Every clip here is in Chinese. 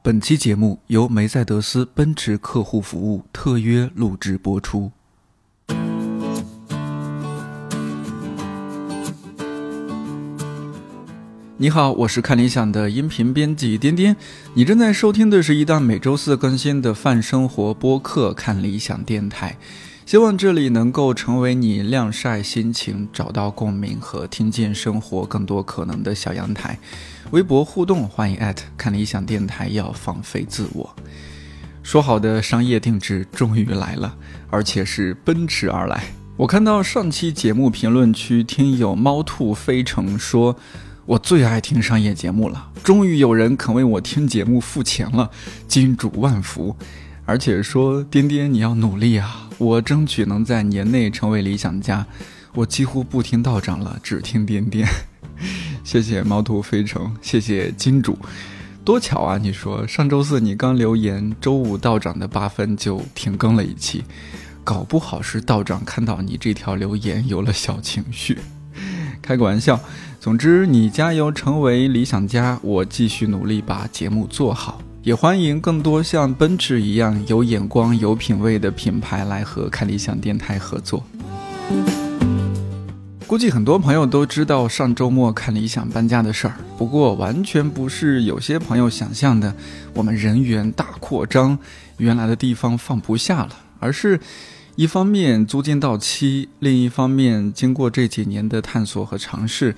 本期节目由梅赛德斯奔驰客户服务特约录制播出。你好，我是看理想的音频编辑颠颠。你正在收听的是一档每周四更新的泛生活播客《看理想电台》，希望这里能够成为你晾晒心情、找到共鸣和听见生活更多可能的小阳台。微博互动，欢迎艾特看理想电台。要放飞自我。说好的商业定制终于来了，而且是奔驰而来。我看到上期节目评论区听友猫兔飞城说。我最爱听商业节目了，终于有人肯为我听节目付钱了，金主万福！而且说颠颠你要努力啊，我争取能在年内成为理想家。我几乎不听道长了，只听颠颠。谢谢猫兔飞城，谢谢金主，多巧啊！你说上周四你刚留言，周五道长的八分就停更了一期，搞不好是道长看到你这条留言有了小情绪。开个玩笑，总之你加油成为理想家，我继续努力把节目做好，也欢迎更多像奔驰一样有眼光、有品位的品牌来和看理想电台合作。估计很多朋友都知道上周末看理想搬家的事儿，不过完全不是有些朋友想象的，我们人员大扩张，原来的地方放不下了，而是。一方面租金到期，另一方面经过这几年的探索和尝试，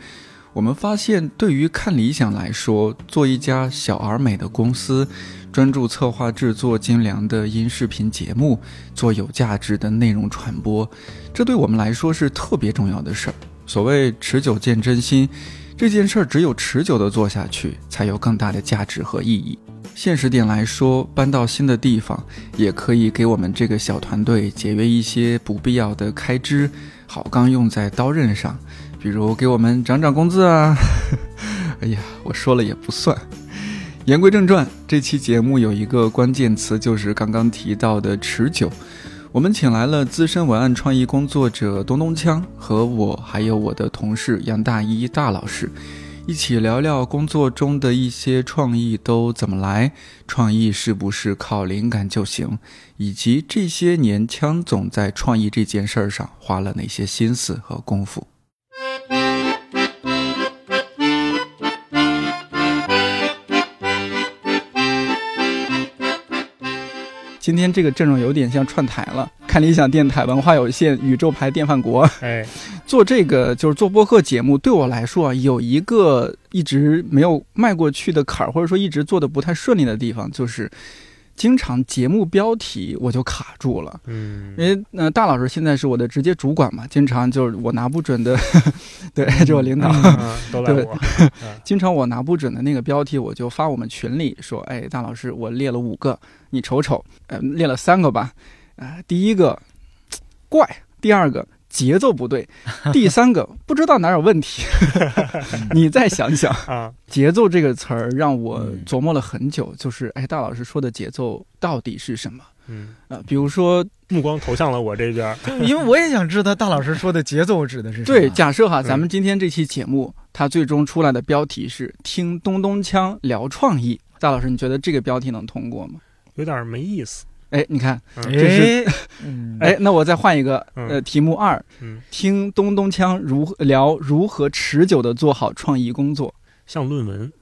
我们发现，对于看理想来说，做一家小而美的公司，专注策划制作精良的音视频节目，做有价值的内容传播，这对我们来说是特别重要的事儿。所谓持久见真心，这件事儿只有持久的做下去，才有更大的价值和意义。现实点来说，搬到新的地方也可以给我们这个小团队节约一些不必要的开支，好钢用在刀刃上，比如给我们涨涨工资啊！哎呀，我说了也不算。言归正传，这期节目有一个关键词，就是刚刚提到的持久。我们请来了资深文案创意工作者东东锵和我，还有我的同事杨大一大老师。一起聊聊工作中的一些创意都怎么来，创意是不是靠灵感就行，以及这些年枪总在创意这件事儿上花了哪些心思和功夫。今天这个阵容有点像串台了，看理想电台、文化有限、宇宙牌电饭锅。哎，做这个就是做播客节目，对我来说啊，有一个一直没有迈过去的坎儿，或者说一直做的不太顺利的地方，就是。经常节目标题我就卡住了，嗯，因为呃大老师现在是我的直接主管嘛，经常就是我拿不准的，对，就我领导，都赖我，经常我拿不准的那个标题，我就发我们群里说，哎，大老师，我列了五个，你瞅瞅，呃，列了三个吧，啊，第一个怪，第二个。节奏不对，第三个不知道哪有问题，你再想想啊。节奏这个词儿让我琢磨了很久，就是哎，大老师说的节奏到底是什么？嗯啊，比如说目光投向了我这边，因为我也想知道大老师说的节奏指的是什么。对，假设哈，咱们今天这期节目它最终出来的标题是“听咚咚锵聊创意”，大老师，你觉得这个标题能通过吗？有点没意思。哎，你看，这是，哎，那我再换一个，呃，题目二，听东东锵如聊如何持久的做好创意工作，像论文，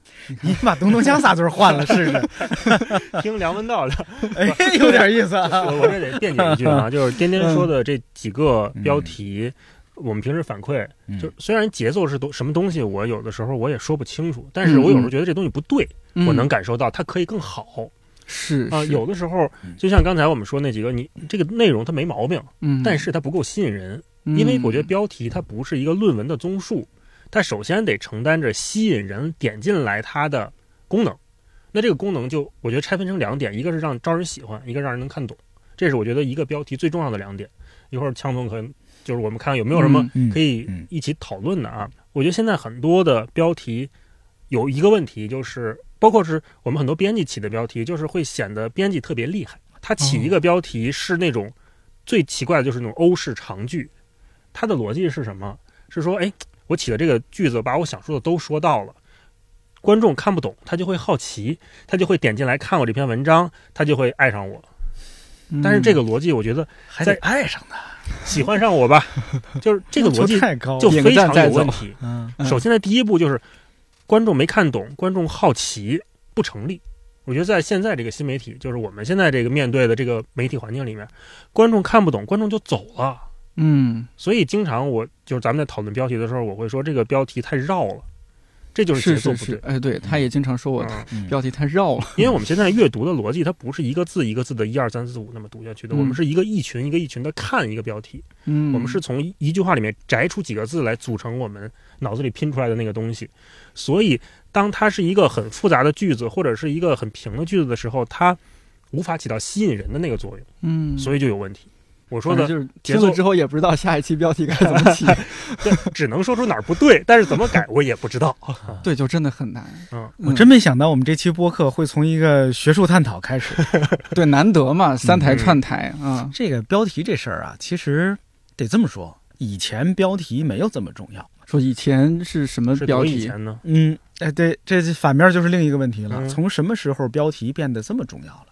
你把东东锵仨字换了试试，听梁文道聊，哎，有点意思啊。我这得辩解一句啊，就是颠颠说的这几个标题，我们平时反馈，就虽然节奏是东什么东西，我有的时候我也说不清楚，但是我有时候觉得这东西不对，我能感受到它可以更好。是啊，有的时候就像刚才我们说那几个，你这个内容它没毛病，嗯，但是它不够吸引人，因为我觉得标题它不是一个论文的综述，它首先得承担着吸引人点进来它的功能。那这个功能就我觉得拆分成两点，一个是让招人喜欢，一个让人能看懂，这是我觉得一个标题最重要的两点。一会儿枪总可能就是我们看有没有什么可以一起讨论的啊？我觉得现在很多的标题有一个问题就是。包括是我们很多编辑起的标题，就是会显得编辑特别厉害。他起一个标题是那种最奇怪的，就是那种欧式长句。他的逻辑是什么？是说，哎，我起的这个句子把我想说的都说到了，观众看不懂，他就会好奇，他就会点进来看我这篇文章，他就会爱上我。但是这个逻辑，我觉得还得爱上他，喜欢上我吧，就是这个逻辑，就非常有问题。嗯，首先的第一步就是观众没看懂，观众好奇不成立。我觉得在现在这个新媒体，就是我们现在这个面对的这个媒体环境里面，观众看不懂，观众就走了。嗯，所以经常我就是咱们在讨论标题的时候，我会说这个标题太绕了。这就是节奏不对，哎，对，他也经常说我标题太绕了，因为我们现在阅读的逻辑，它不是一个字一个字的一二三四五那么读下去的，我们是一个一群一个一群的看一个标题，嗯，我们是从一句话里面摘出几个字来组成我们脑子里拼出来的那个东西，所以当它是一个很复杂的句子或者是一个很平的句子的时候，它无法起到吸引人的那个作用，嗯，所以就有问题。我说的就是听了之后也不知道下一期标题该怎么起，对，只能说出哪儿不对，但是怎么改我也不知道。对，就真的很难。嗯，我真没想到我们这期播客会从一个学术探讨开始。对，难得嘛，三台串台啊。这个标题这事儿啊，其实得这么说，以前标题没有这么重要。说以前是什么标题呢？嗯，哎，对，这反面就是另一个问题了。从什么时候标题变得这么重要了？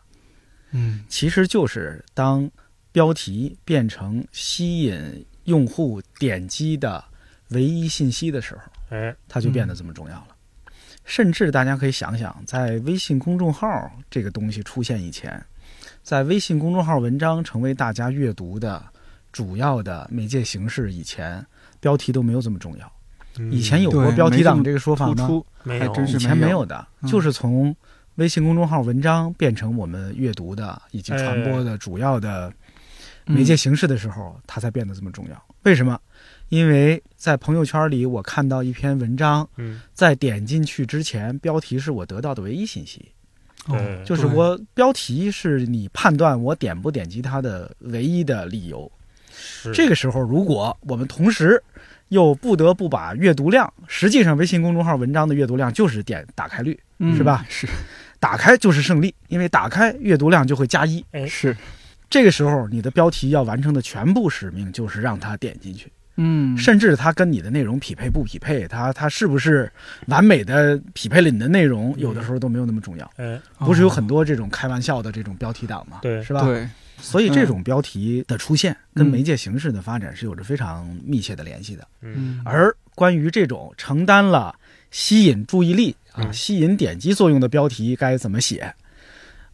嗯，其实就是当。标题变成吸引用户点击的唯一信息的时候，哎，它就变得这么重要了。甚至大家可以想想，在微信公众号这个东西出现以前，在微信公众号文章成为大家阅读的主要的媒介形式以前，标题都没有这么重要。以前有过标题党这个说法吗？没有，以前没有的，就是从微信公众号文章变成我们阅读的以及传播的主要的。媒介形式的时候，它才变得这么重要。为什么？因为在朋友圈里，我看到一篇文章，在点进去之前，标题是我得到的唯一信息。哦，就是我标题是你判断我点不点击它的唯一的理由。这个时候，如果我们同时又不得不把阅读量，实际上微信公众号文章的阅读量就是点打开率，是吧？是，打开就是胜利，因为打开阅读量就会加一。哎，是。这个时候，你的标题要完成的全部使命就是让他点进去，嗯，甚至它跟你的内容匹配不匹配，它它是不是完美的匹配了你的内容，有的时候都没有那么重要。嗯，不是有很多这种开玩笑的这种标题党吗？对，是吧？对，所以这种标题的出现跟媒介形式的发展是有着非常密切的联系的。嗯，而关于这种承担了吸引注意力啊、吸引点击作用的标题该怎么写？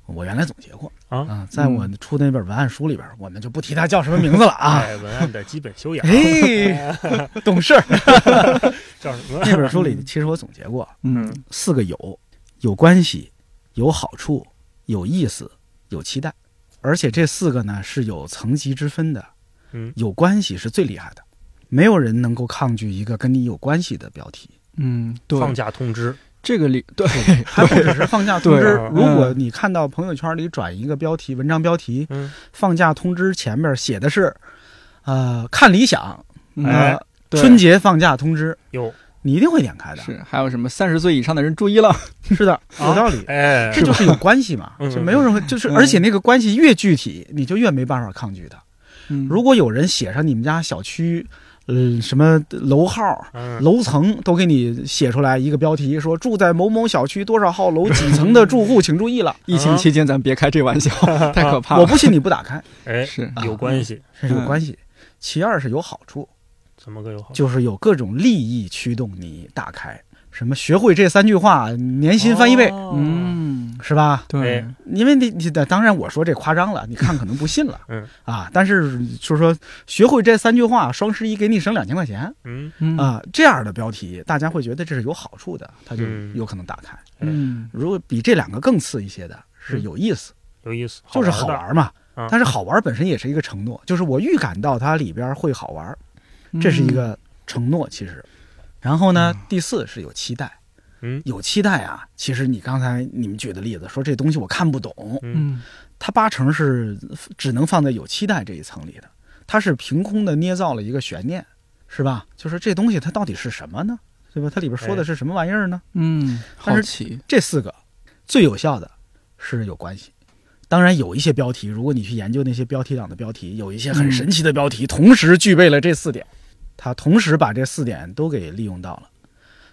我原来总结过啊，在我出的那本文案书里边，我们就不提它叫什么名字了啊。文案的基本修养，哎，懂事。叫什么？那本书里其实我总结过，嗯，四个有：有关系、有好处、有意思、有期待。而且这四个呢是有层级之分的。嗯，有关系是最厉害的，没有人能够抗拒一个跟你有关系的标题。嗯，对，放假通知。这个里 对，还不只是放假通知。如果你看到朋友圈里转一个标题，文章标题，放假通知前面写的是，呃，看理想，呃，春节放假通知，有，你一定会点开的。是，还有什么三十岁以上的人注意了？是的，有道理。哎，这就是有关系嘛，就没有任何，就是而且那个关系越具体，你就越没办法抗拒它。如果有人写上你们家小区。嗯，什么楼号、楼层都给你写出来一个标题，说住在某某小区多少号楼几层的住户请注意了。疫情期间咱别开这玩笑，太可怕了。我不信你不打开，哎，是有关系，是有关系。其二是有好处，怎么个有好？处？就是有各种利益驱动你打开。什么学会这三句话，年薪翻一倍，嗯，是吧？对，因为你你的当然我说这夸张了，你看可能不信了，嗯。啊，但是就是说学会这三句话，双十一给你省两千块钱，嗯。啊，这样的标题大家会觉得这是有好处的，他就有可能打开。嗯，如果比这两个更次一些的是有意思，有意思，就是好玩嘛。但是好玩本身也是一个承诺，就是我预感到它里边会好玩，这是一个承诺，其实。然后呢，第四是有期待，嗯，有期待啊。其实你刚才你们举的例子，说这东西我看不懂，嗯，它八成是只能放在有期待这一层里的，它是凭空的捏造了一个悬念，是吧？就是这东西它到底是什么呢？对吧？它里边说的是什么玩意儿呢？嗯，好奇。这四个最有效的是有关系。当然有一些标题，如果你去研究那些标题党的标题，有一些很神奇的标题，同时具备了这四点。他同时把这四点都给利用到了，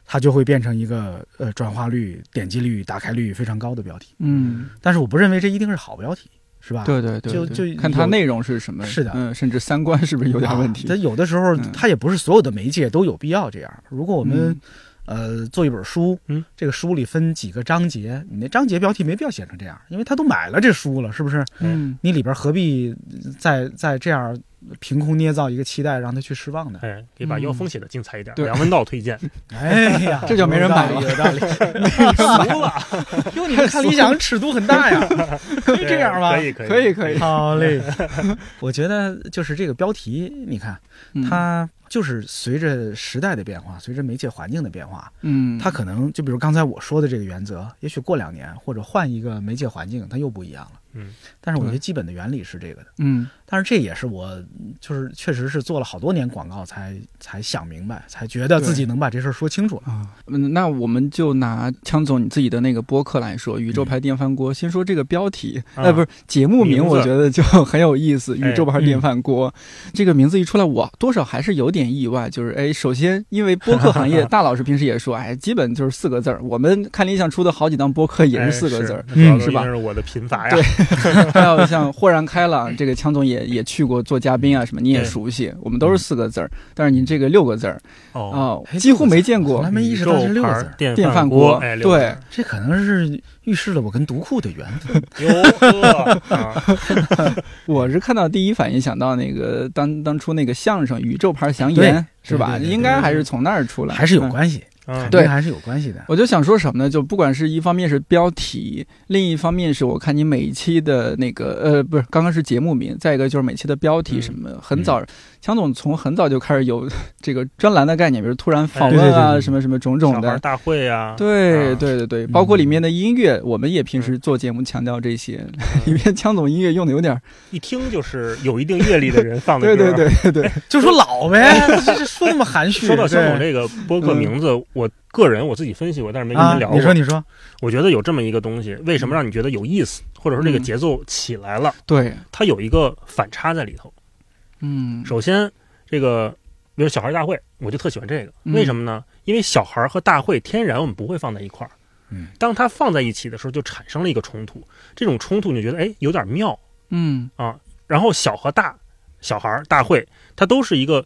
它就会变成一个呃转化率、点击率、打开率非常高的标题。嗯，但是我不认为这一定是好标题，是吧？对对对，就就看它内容是什么。是的，嗯，甚至三观是不是有点问题？它有的时候它也不是所有的媒介都有必要这样。如果我们呃，做一本书，嗯，这个书里分几个章节，你那章节标题没必要写成这样，因为他都买了这书了，是不是？嗯，你里边何必再再这样凭空捏造一个期待让他去失望的？哎，可以把妖风写的精彩一点。对，梁文道推荐。哎呀，这就没人买了，有道理，没人了。哟，你们看理想尺度很大呀，可以这样吗？可以，可以，可以，可以。好嘞，我觉得就是这个标题，你看它。就是随着时代的变化，随着媒介环境的变化，嗯，它可能就比如刚才我说的这个原则，也许过两年或者换一个媒介环境，它又不一样了。嗯，但是我觉得基本的原理是这个的。嗯，但是这也是我就是确实是做了好多年广告才才想明白，才觉得自己能把这事儿说清楚啊。嗯，那我们就拿枪总你自己的那个播客来说，《宇宙牌电饭锅》。先说这个标题，呃，不是节目名，我觉得就很有意思，《宇宙牌电饭锅》这个名字一出来，我多少还是有点意外。就是哎，首先因为播客行业，大老师平时也说，哎，基本就是四个字儿。我们看理想出的好几档播客也是四个字儿，是吧？是我的贫乏呀。对。还有像豁然开朗，这个枪总也也去过做嘉宾啊，什么你也熟悉。我们都是四个字儿，但是您这个六个字儿哦，几乎没见过。我还没意识到是六个字儿。电饭锅，对，这可能是预示了我跟独库的缘分。我是看到第一反应想到那个当当初那个相声《宇宙牌祥言》，是吧？应该还是从那儿出来，还是有关系。对，还是有关系的。我就想说什么呢？就不管是一方面是标题，另一方面是我看你每一期的那个呃，不是，刚刚是节目名，再一个就是每期的标题什么，很早，强总从很早就开始有 这个专栏的概念，比如突然访问啊，什么什么种种的。大会啊，对对对对，包括里面的音乐，我们也平时做节目强调这些，里面强总音乐用的有点，一听就是有一定阅历的人放的歌，对对对对对，就说老呗，这说那么含蓄。说到强总这个播客名字。我个人我自己分析过，但是没跟您聊过。你说，你说，我觉得有这么一个东西，为什么让你觉得有意思，或者说这个节奏起来了？对，它有一个反差在里头。嗯，首先这个，比如小孩大会，我就特喜欢这个，为什么呢？因为小孩和大会天然我们不会放在一块儿。嗯，当它放在一起的时候，就产生了一个冲突。这种冲突你就觉得哎有点妙。嗯啊，然后小和大，小孩大会，它都是一个。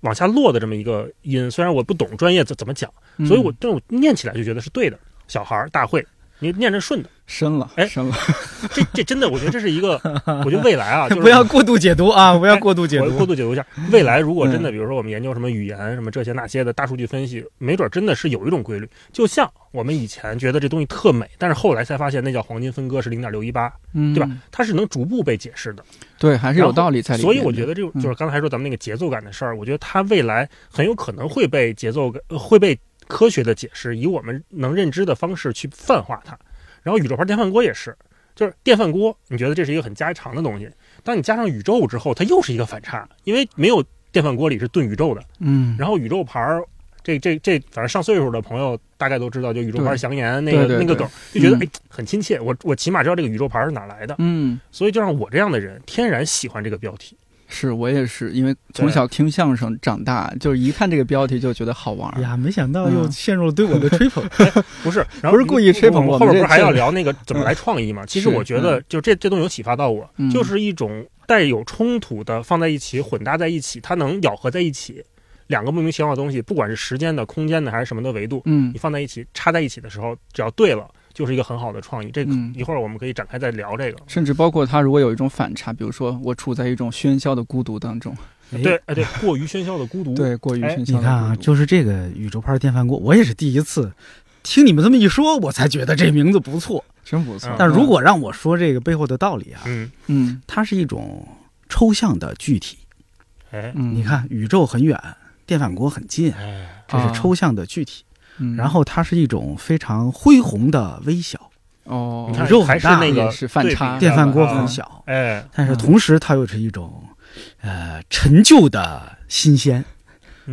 往下落的这么一个音，虽然我不懂专业怎怎么讲，所以我但我念起来就觉得是对的。小孩大会，你念着顺的。深了，哎，深了，这这真的，我觉得这是一个，我觉得未来啊，就不要过度解读啊，不要过度解读，过度解读一下。未来如果真的，比如说我们研究什么语言什么这些那些的大数据分析，没准真的是有一种规律。就像我们以前觉得这东西特美，但是后来才发现那叫黄金分割是零点六一八，对吧？它是能逐步被解释的，对，还是有道理在里面。所以我觉得这就是刚才说咱们那个节奏感的事儿，我觉得它未来很有可能会被节奏感会被科学的解释，以我们能认知的方式去泛化它。然后宇宙牌电饭锅也是，就是电饭锅，你觉得这是一个很家常的东西。当你加上宇宙之后，它又是一个反差，因为没有电饭锅里是炖宇宙的。嗯。然后宇宙牌儿，这这这，反正上岁数的朋友大概都知道，就宇宙牌祥言那个那个梗，就觉得哎很亲切。我我起码知道这个宇宙牌是哪来的。嗯。所以就让我这样的人天然喜欢这个标题。是我也是，因为从小听相声长大，就是一看这个标题就觉得好玩呀。没想到又陷入了对我的吹捧，不是，不是故意吹捧我。后边不是还要聊那个怎么来创意吗？其实我觉得，就这这东西有启发到我，就是一种带有冲突的放在一起、混搭在一起，它能咬合在一起，两个莫名其妙的东西，不管是时间的、空间的还是什么的维度，嗯，你放在一起、插在一起的时候，只要对了。就是一个很好的创意，这个一会儿我们可以展开再聊这个。甚至包括他如果有一种反差，比如说我处在一种喧嚣的孤独当中，对，哎对，过于喧嚣的孤独，对，过于喧嚣。你看啊，就是这个宇宙牌电饭锅，我也是第一次听你们这么一说，我才觉得这名字不错，真不错。但如果让我说这个背后的道理啊，嗯。嗯，它是一种抽象的具体。哎，你看宇宙很远，电饭锅很近，这是抽象的具体。然后它是一种非常恢宏的微小。哦，宇宙很大，那个是反差，电饭锅很小，哎，但是同时它又是一种，呃，陈旧的新鲜。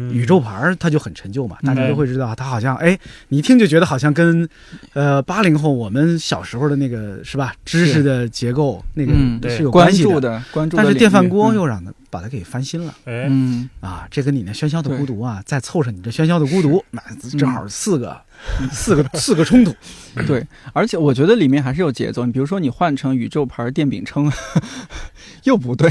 宇宙牌它就很陈旧嘛，大家都会知道，它好像哎，你一听就觉得好像跟，呃，八零后我们小时候的那个是吧，知识的结构那个是有关系的，关注。但是电饭锅又让它把它给翻新了。哎，嗯，啊，这跟你那喧嚣的孤独啊，再凑上你这喧嚣的孤独，那正好四个，四个四个冲突。对，而且我觉得里面还是有节奏。你比如说，你换成宇宙牌电饼铛，又不对，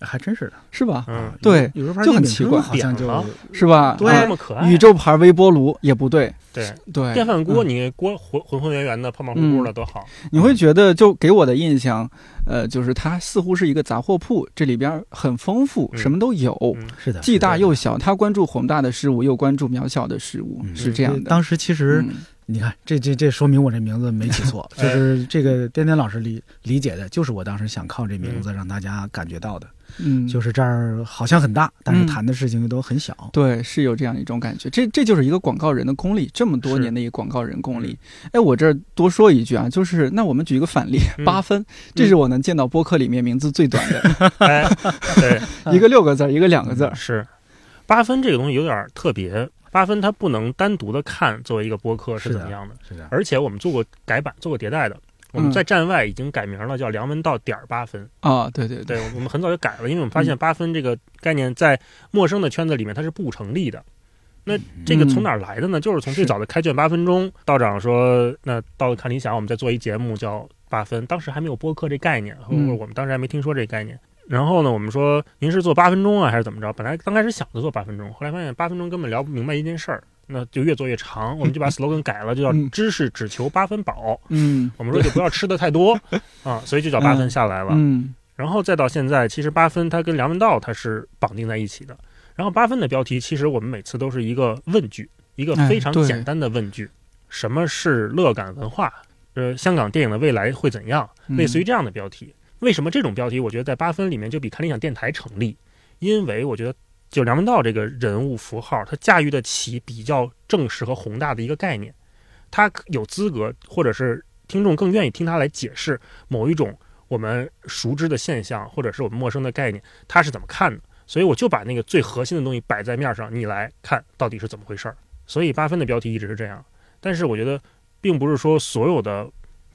还真是的，是吧？嗯，对，宇宙牌就很奇怪好像就是吧？对那么可爱，宇宙牌微波炉也不对，对对，电饭锅，嗯你锅浑浑浑圆圆的、胖胖乎乎的多好。你会觉得就给我的印象，呃，就是它似乎是一个杂货铺，这里边很丰富，嗯什么都有，嗯是的，既大又小。他关注宏大的事物，又关注渺小的事物，嗯是这样的。当时其实嗯你看，这这这说明我这名字没起错，就哎是这个颠颠老师理理解的，就是我当时想靠这名字让大家感觉到的，嗯，就是这儿好像很大，但是嗯。谈的事情又都很小。对，是有这样一种感觉。这这就是一个广告人的功力，这么多年的一个广告人功力。哎，我这儿多说一句啊，就是那我们举一个反例，嗯。八分，这是我能见到播客里面名字最短的，哎，对，一个六个字，一个两个字儿。是。八分这个东西有点特别，八分它不能单独的看作为一个播客是怎么样的，是的，而且我们做过改版、做过迭代的。我们嗯在站外已经改名了，叫梁文道点儿八分。啊，对对对，我们很早就改了，因为我们发现嗯八分这个概念在陌生的圈子里面它是不成立的。那这个从哪儿来的呢？就是从最早的开卷八分钟，道长说，那到看理想，我们再做一节目叫八分，当时还没有播客这概念，或嗯者我们当时还没听说这概念。然后呢，我们说您是做八分钟啊，还是怎么着？本来刚开始想着做八分钟，后来发现八分钟根本聊不明白一件事儿，那就越做越长，我们就把 slogan 改了，就叫嗯知识只求八分饱。嗯，我们说就不要吃的太多 啊，所以就叫八分下来了。嗯然后再到现在，其实八分它跟梁文道它是绑定在一起的。然后八分的标题，其实我们每次都是一个问句，一个非常简单的问句：什么是乐感文化？呃，香港电影的未来会怎样？嗯类似于这样的标题。为什么这种标题，我觉得在八分里面就比看理想电台成立？因为我觉得，就梁文道这个人物符号，他驾驭得起比较正式和宏大的一个概念，他有资格，或者是听众更愿意听他来解释某一种我们熟知的现象，或者是我们陌生的概念，他是怎么看的。所以我就把那个最核心的东西摆在面上，你来看到底是怎么回事儿。所以八分的标题一直是这样，但是我觉得，并不是说所有的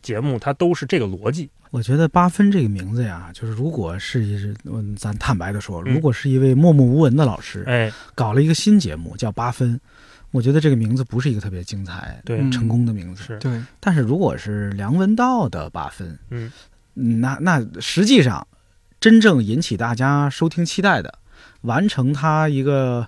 节目它都是这个逻辑。我觉得八分这个名字呀，就是如果是一，嗯，咱坦白的说，嗯。如果是一位默默无闻的老师，哎，搞了一个新节目叫八分，我觉得这个名字不是一个特别精彩、对，嗯。成功的名字。是，对，但是如果是梁文道的八分，嗯，嗯那那实际上真正引起大家收听期待的，完成他一个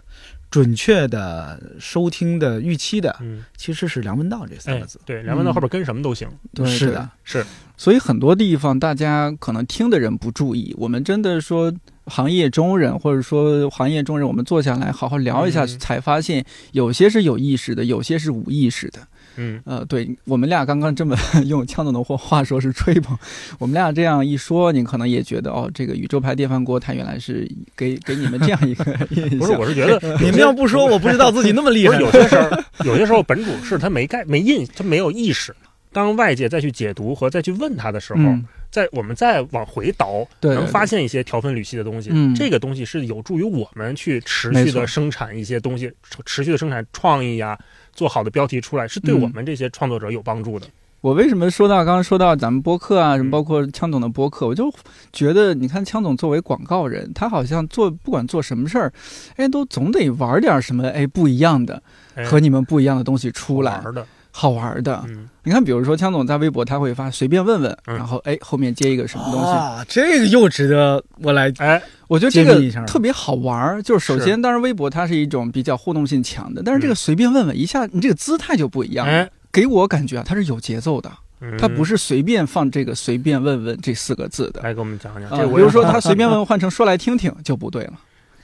准确的收听的预期的，嗯，其实是梁文道这三哎个字。，对，梁文道后边跟什么都行，对对是的，是，所以很多地方大家可能听的人不注意，我们真的说行业中人，或者说行业中人，我们坐下来好好聊一下，嗯。才发现有些是有意识的，有些是无意识的。嗯，呃，对我们俩刚刚这么 用枪总的话话说是吹捧，我们俩这样一说，你可能也觉得哦，这个宇宙牌电饭锅它原来是给给你们这样一个 印象。不是，我是觉得你们要不说，我不知道自己那么厉害。有些时候，有些时候本主是他没概没印，他没有意识。当外界再去解读和再去问他的时候，嗯，再我们再往回倒，对对能发现一些条分缕析的东西。嗯这个东西是有助于我们去持续的生产一些东西，持续的生产创意呀，做好的标题出来，是对嗯。我们这些创作者有帮助的。我为什么说到刚刚说到咱们播客啊，什么嗯包括枪总的播客，我就觉得，你看枪总作为广告人，他好像做不管做什么事儿，哎，都总得玩点什么哎不一样的，哎。和你们不一样的东西出来，玩的，好玩的。嗯，你看，比如说枪总在微博他会发随便问问，嗯然后哎后面接一个什么东西，啊，这个又值得我来哎，我觉得这个特别好玩儿。就是首先，当然微博它是一种比较互动性强的，但是这个随便问问一下，你这个姿态就不一样了。哎，给我感觉啊，它是有节奏的，它不是。随便放这个随便问问这四个字的。来给我们讲讲，比如说他随便问问换成说来听听就不对了。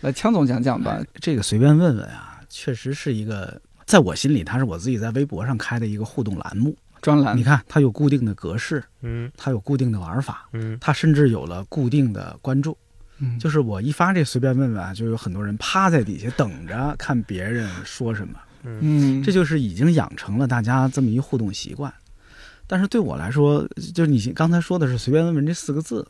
来，枪总讲讲吧。这个随便问问啊，确实是一个，在我心里，它是我自己在微博上开的一个互动栏目。专栏。你看，它有固定的格式，嗯。它有固定的玩法，嗯。它甚至有了固定的关注。嗯。就是我一发这随便问问啊，就有很多人趴在底下等着看别人说什么，嗯。嗯，这就是已经养成了大家这么一互动习惯。但是对我来说，就是你刚才说的是随便问问这四个字，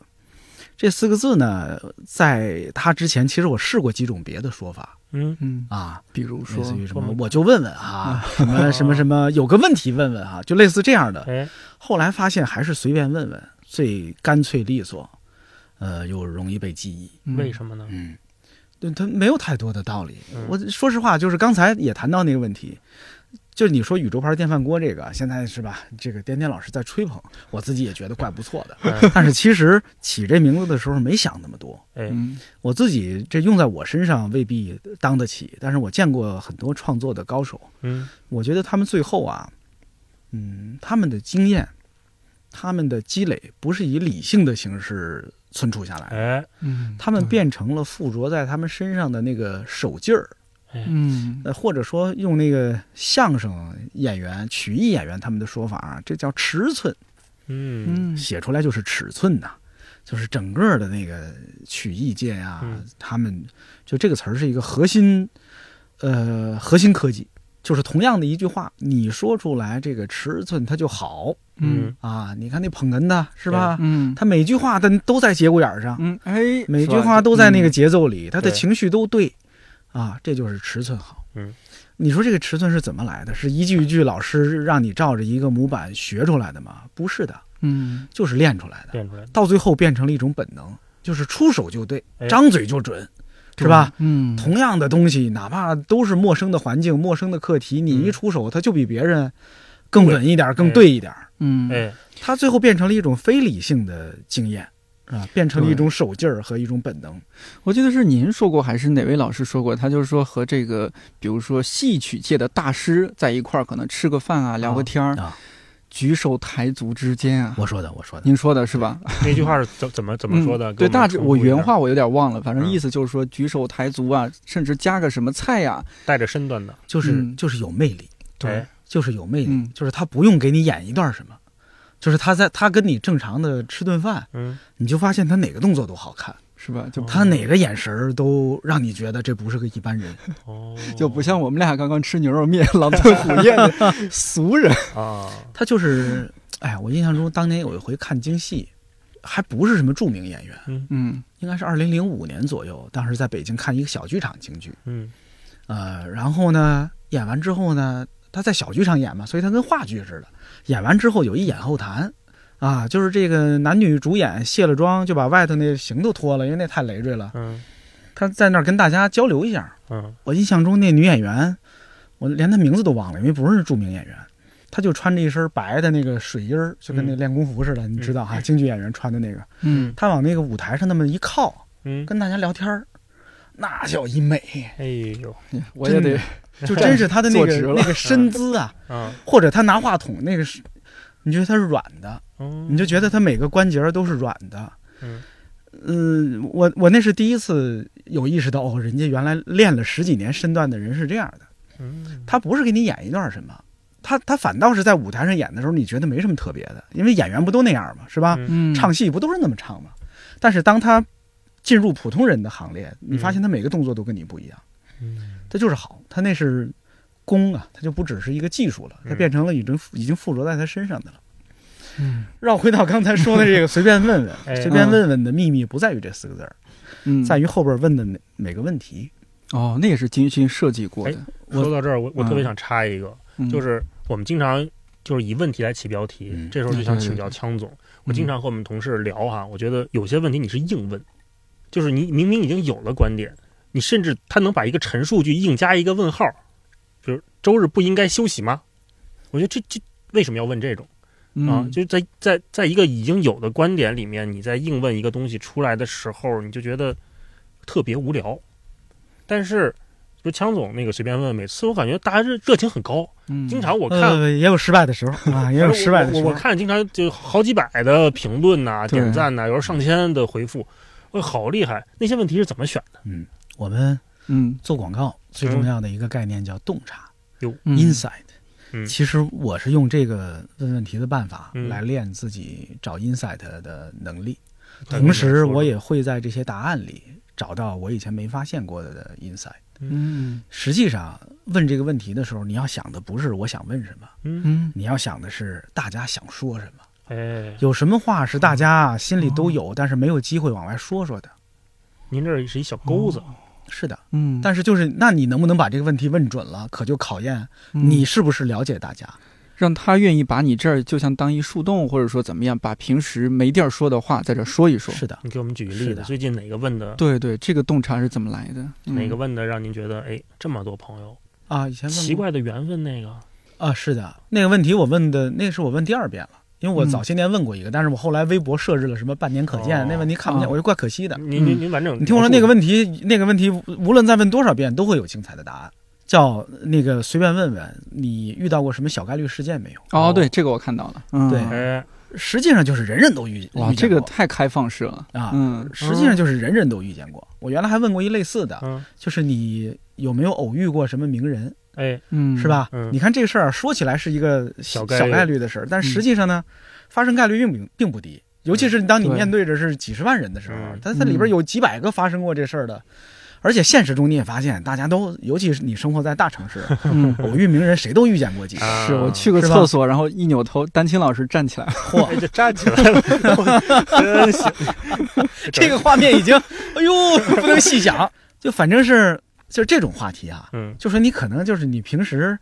这四个字呢，在他之前，其实我试过几种别的说法嗯嗯，啊，比如类说似于什么我就问问啊，什么什么什么，有个问题问问啊、就类似这样的。哎后来发现还是随便问问最干脆利索。呃，又容易被记忆。为什么呢？嗯，对，他没有太多的道理。嗯我说实话，就是刚才也谈到那个问题，就是你说宇宙牌电饭锅这个，现在是吧？这个颠颠老师在吹捧，我自己也觉得怪不错的。嗯但是其实起这名字的时候没想那么多，哎，嗯。我自己这用在我身上未必当得起，但是我见过很多创作的高手，嗯。我觉得他们最后啊，嗯，他们的经验，他们的积累不是以理性的形式存储下来，哎。嗯，他们变成了附着在他们身上的那个手劲儿，哎，嗯。呃，或者说用那个相声演员、曲艺演员他们的说法啊，这叫尺寸，嗯。嗯。写出来就是尺寸呐、就是整个的那个曲艺界啊，嗯。他们就这个词儿是一个核心，呃，核心科技，就是同样的一句话，你说出来这个尺寸它就好嗯。啊。你看那捧哏的是吧？嗯？他每句话他都在节骨眼上，嗯哎，每句话都在那个嗯。节奏里，他的情绪都对，啊，这就是尺寸好。嗯，你说这个尺寸是怎么来的？是一句一句老师让你照着一个模板学出来的吗？不是的，嗯就是练出来的。练出来的，到最后变成了一种本能，就是出手就对哎，张嘴就准，是吧？？嗯，同样的东西，哪怕都是陌生的环境、陌生的课题，你一出手，它就比别人更稳一点、更对一点。嗯哎，它最后变成了一种非理性的经验，啊，变成了一种手劲儿和一种本能。我记得是您说过，还是哪位老师说过？他就是说和这个，比如说戏曲界的大师在一块儿，可能吃个饭啊，聊个天儿，啊，举手抬足之间啊。我说的，我说的，您说的是吧？那句话是怎怎么怎么说的？嗯对，大致我原话我有点忘了，反正嗯意思就是说举手抬足啊，甚至加个什么菜呀、带着身段的，就是、嗯就是有魅力，对，就是有魅力，嗯就是他不用给你演一段什么，就是他在他跟你正常的吃顿饭，嗯，你就发现他哪个动作都好看，是吧？就哦他哪个眼神儿都让你觉得这不是个一般人。哦，就不像我们俩刚刚吃牛肉面狼吞虎咽的 俗人。啊，他就是，哎呀，我印象中当年有一回看京戏，还不是什么著名演员，嗯应该是二零零五年左右，当时在北京看一个小剧场京剧，嗯呃，然后呢，演完之后呢，他在小剧场演嘛，所以他跟话剧似的，演完之后有一演后谈。啊，就是这个男女主演卸了妆，就把外头那行都脱了，因为那太累赘了。嗯他在那儿跟大家交流一下。嗯我印象中那女演员，我连她名字都忘了，因为不是著名演员。她就穿着一身白的那个水衣儿，就跟那嗯练功服似的，你知道哈，京剧演员穿的那个。嗯她往那个舞台上那么一靠，嗯，跟大家聊天儿，那叫一美，哎呦，我也得 就真是他的那个那个身姿啊，啊，或者他拿话筒那个是，你觉得他是软的，嗯你就觉得他每个关节都是软的。嗯嗯，我我那是第一次有意识到，哦，人家原来练了十几年身段的人是这样的。嗯，他不是给你演一段什么，他他反倒是在舞台上演的时候，你觉得没什么特别的，因为演员不都那样嘛，是吧？唱戏不都是那么唱吗？但是当他进入普通人的行列，你发现他每个动作都跟你不一样，嗯他就是好，它那是功啊，它就不只是一个技术了，他嗯。变成了已经已经附着在他身上的了。嗯。绕回到刚才说的这个，随便问问，哎随便问问的秘密不在于这四个字儿，嗯，在于后边问的每每个问题。哦，那也是精心设计过的，说到这儿，我我嗯特别想插一个，嗯。就是我们经常就是以问题来起标题，嗯这时候就想请教枪总。我经常和我们同事聊哈，我觉得有些问题你是硬问，就是你明明已经有了观点，你甚至他能把一个陈述句硬加一个问号，比如周日不应该休息吗？我觉得这这为什么要问这种啊？嗯就在在在一个已经有的观点里面，你在硬问一个东西出来的时候，你就觉得特别无聊。但是，就枪总那个随便问，每次我感觉大家热热情很高，嗯经常我看。呃，也有失败的时候啊，也有失败的时候。我看经常就好几百的评论呐、对点赞呐、有时候上千的回复，我好厉害！那些问题是怎么选的？嗯，我们嗯。做广告最重要的一个概念叫洞察、有 （insight）。嗯。其实我是用这个问问题的办法嗯。来练自己找 insight 的能力，对同时我也会在这些答案里找到我以前没发现过的 insight。嗯。实际上，问这个问题的时候，你要想的不是我想问什么，嗯，嗯。你要想的是大家想说什么。哎，有什么话是大家心里都有，但是没有机会往外说说的？您这是一小钩子，是的，嗯，但是就是，那你能不能把这个问题问准了，可就考验你是不是了解大家。让他愿意把你这儿就像当一树洞，或者说怎么样，把平时没地儿说的话在这说一说。是的，你给我们举个例子，最近哪个问的？对对，这个洞察是怎么来的？嗯哪个问的让您觉得哎这么多朋友啊，以前问奇怪的缘分那个？啊，是的，那个问题我问的，那是我问第二遍了。因为我嗯早些年问过一个，但是我后来微博设置了什么半年可见，哦那问题看不见，哦我就怪可惜的。您您您完整你听我说那个问题，那个问题无论再问多少遍，都会有精彩的答案。叫那个随便问问，你遇到过什么小概率事件没有？哦，对，这个我看到了。嗯，对哎实际上就是人人都遇哇，这个遇见过太开放式了。啊，嗯实际上就是人人都遇见过。我原来还问过一类似的，嗯就是你有没有偶遇过什么名人，哎嗯，是？吧？嗯你看这个事儿说起来是一个小小概率概率的事儿，但实际上呢，发生概率并并并不低。尤其是当你面对着是几十万人的时候嗯，它它里边有几百个发生过这事儿的，而且现实中你也发现，大家都，尤其是你生活在大城市，嗯，偶遇名人谁都遇见过几个。啊是我去个厕所，然后一扭头，丹青老师站起来了。嚯，哎，就站起来了，真行！这个画面已经，哎呦，不能细想。就反正是就是这种话题啊，嗯就说你可能就是你平时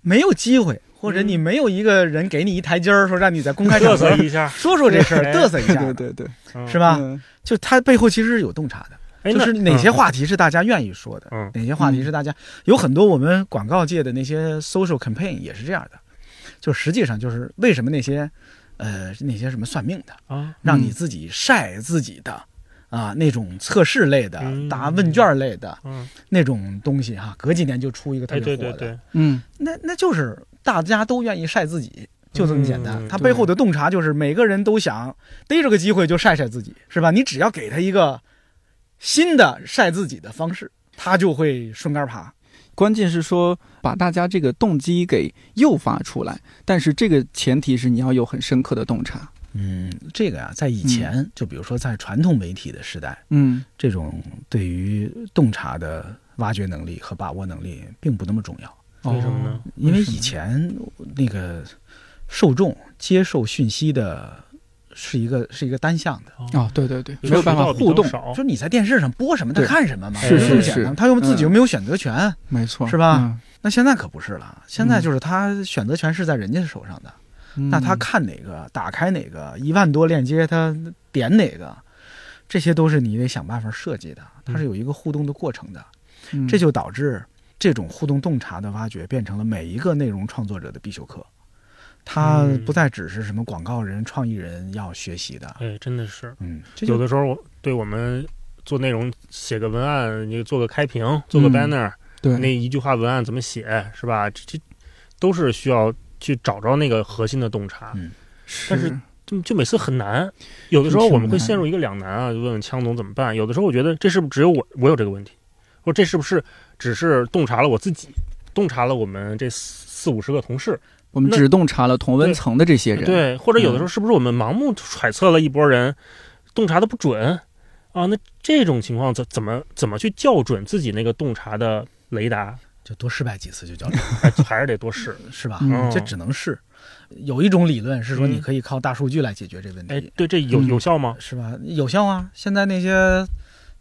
没有机会，或者你没有一个人给你一台阶儿，说让你在公开场合一下，说说这事儿，哎嘚瑟一下，对对对，嗯是吧？嗯就他背后其实是有洞察的，哎，就是哪些话题是大家愿意说的，嗯哪些话题是大家有很多我们广告界的那些 social campaign 也是这样的，就实际上就是为什么那些呃那些什么算命的，啊，让你自己晒自己的。啊，那种测试类的、嗯答问卷类的嗯，那种东西哈、隔几年就出一个特哎，别火的，对对对，嗯，那那就是大家都愿意晒自己，就这么简单。嗯他背后的洞察就是每个人都想逮着个机会就晒晒自己，是吧？你只要给他一个新的晒自己的方式，他就会顺杆爬。关键是说把大家这个动机给诱发出来，但是这个前提是你要有很深刻的洞察。嗯，这个呀、在以前，就比如说在传统媒体的时代，嗯。这种对于洞察的挖掘能力和把握能力并不那么重要，为什么呢？因为以前那个受众接受讯息的是一个是一个单向的。哦，对对对，没有办法互动，少。就，你在电视上播什么，他看什么嘛，是就这么是是简单。他又自己又没有选择权，没错，是吧？嗯？那现在可不是了，现在就是他选择权是在人家手上的。嗯。那他看哪个，打开哪个，一万多链接他点哪个，这些都是你得想办法设计的，它是有一个互动的过程的。嗯。这就导致这种互动洞察的挖掘变成了每一个内容创作者的必修课。它嗯不再只是什么广告人、创意人要学习的，哎，真的是，嗯，有的时候我对我们做内容写个文案，你做个开屏，做个嗯。banner，对。那一句话文案怎么写，是吧？这这都是需要去找着那个核心的洞察。嗯但是就就每次很难，有的时候我们会陷入一个两难啊，就问问枪总怎么办？有的时候我觉得这是不是只有我我有这个问题，或者这是不是只是洞察了我自己，洞察了我们这四四五十个同事？我们只洞察了同温层的这些人，对，或者有的时候是不是我们盲目揣测了一波人，洞察的不准啊？那这种情况怎怎么怎么去校准自己那个洞察的雷达？就多失败几次就叫成，还还是得多试。是吧？嗯这只能试。有一种理论是说，嗯你可以靠大数据来解决这问题，，哎对，这有嗯有效吗？是吧？有效啊！现在那些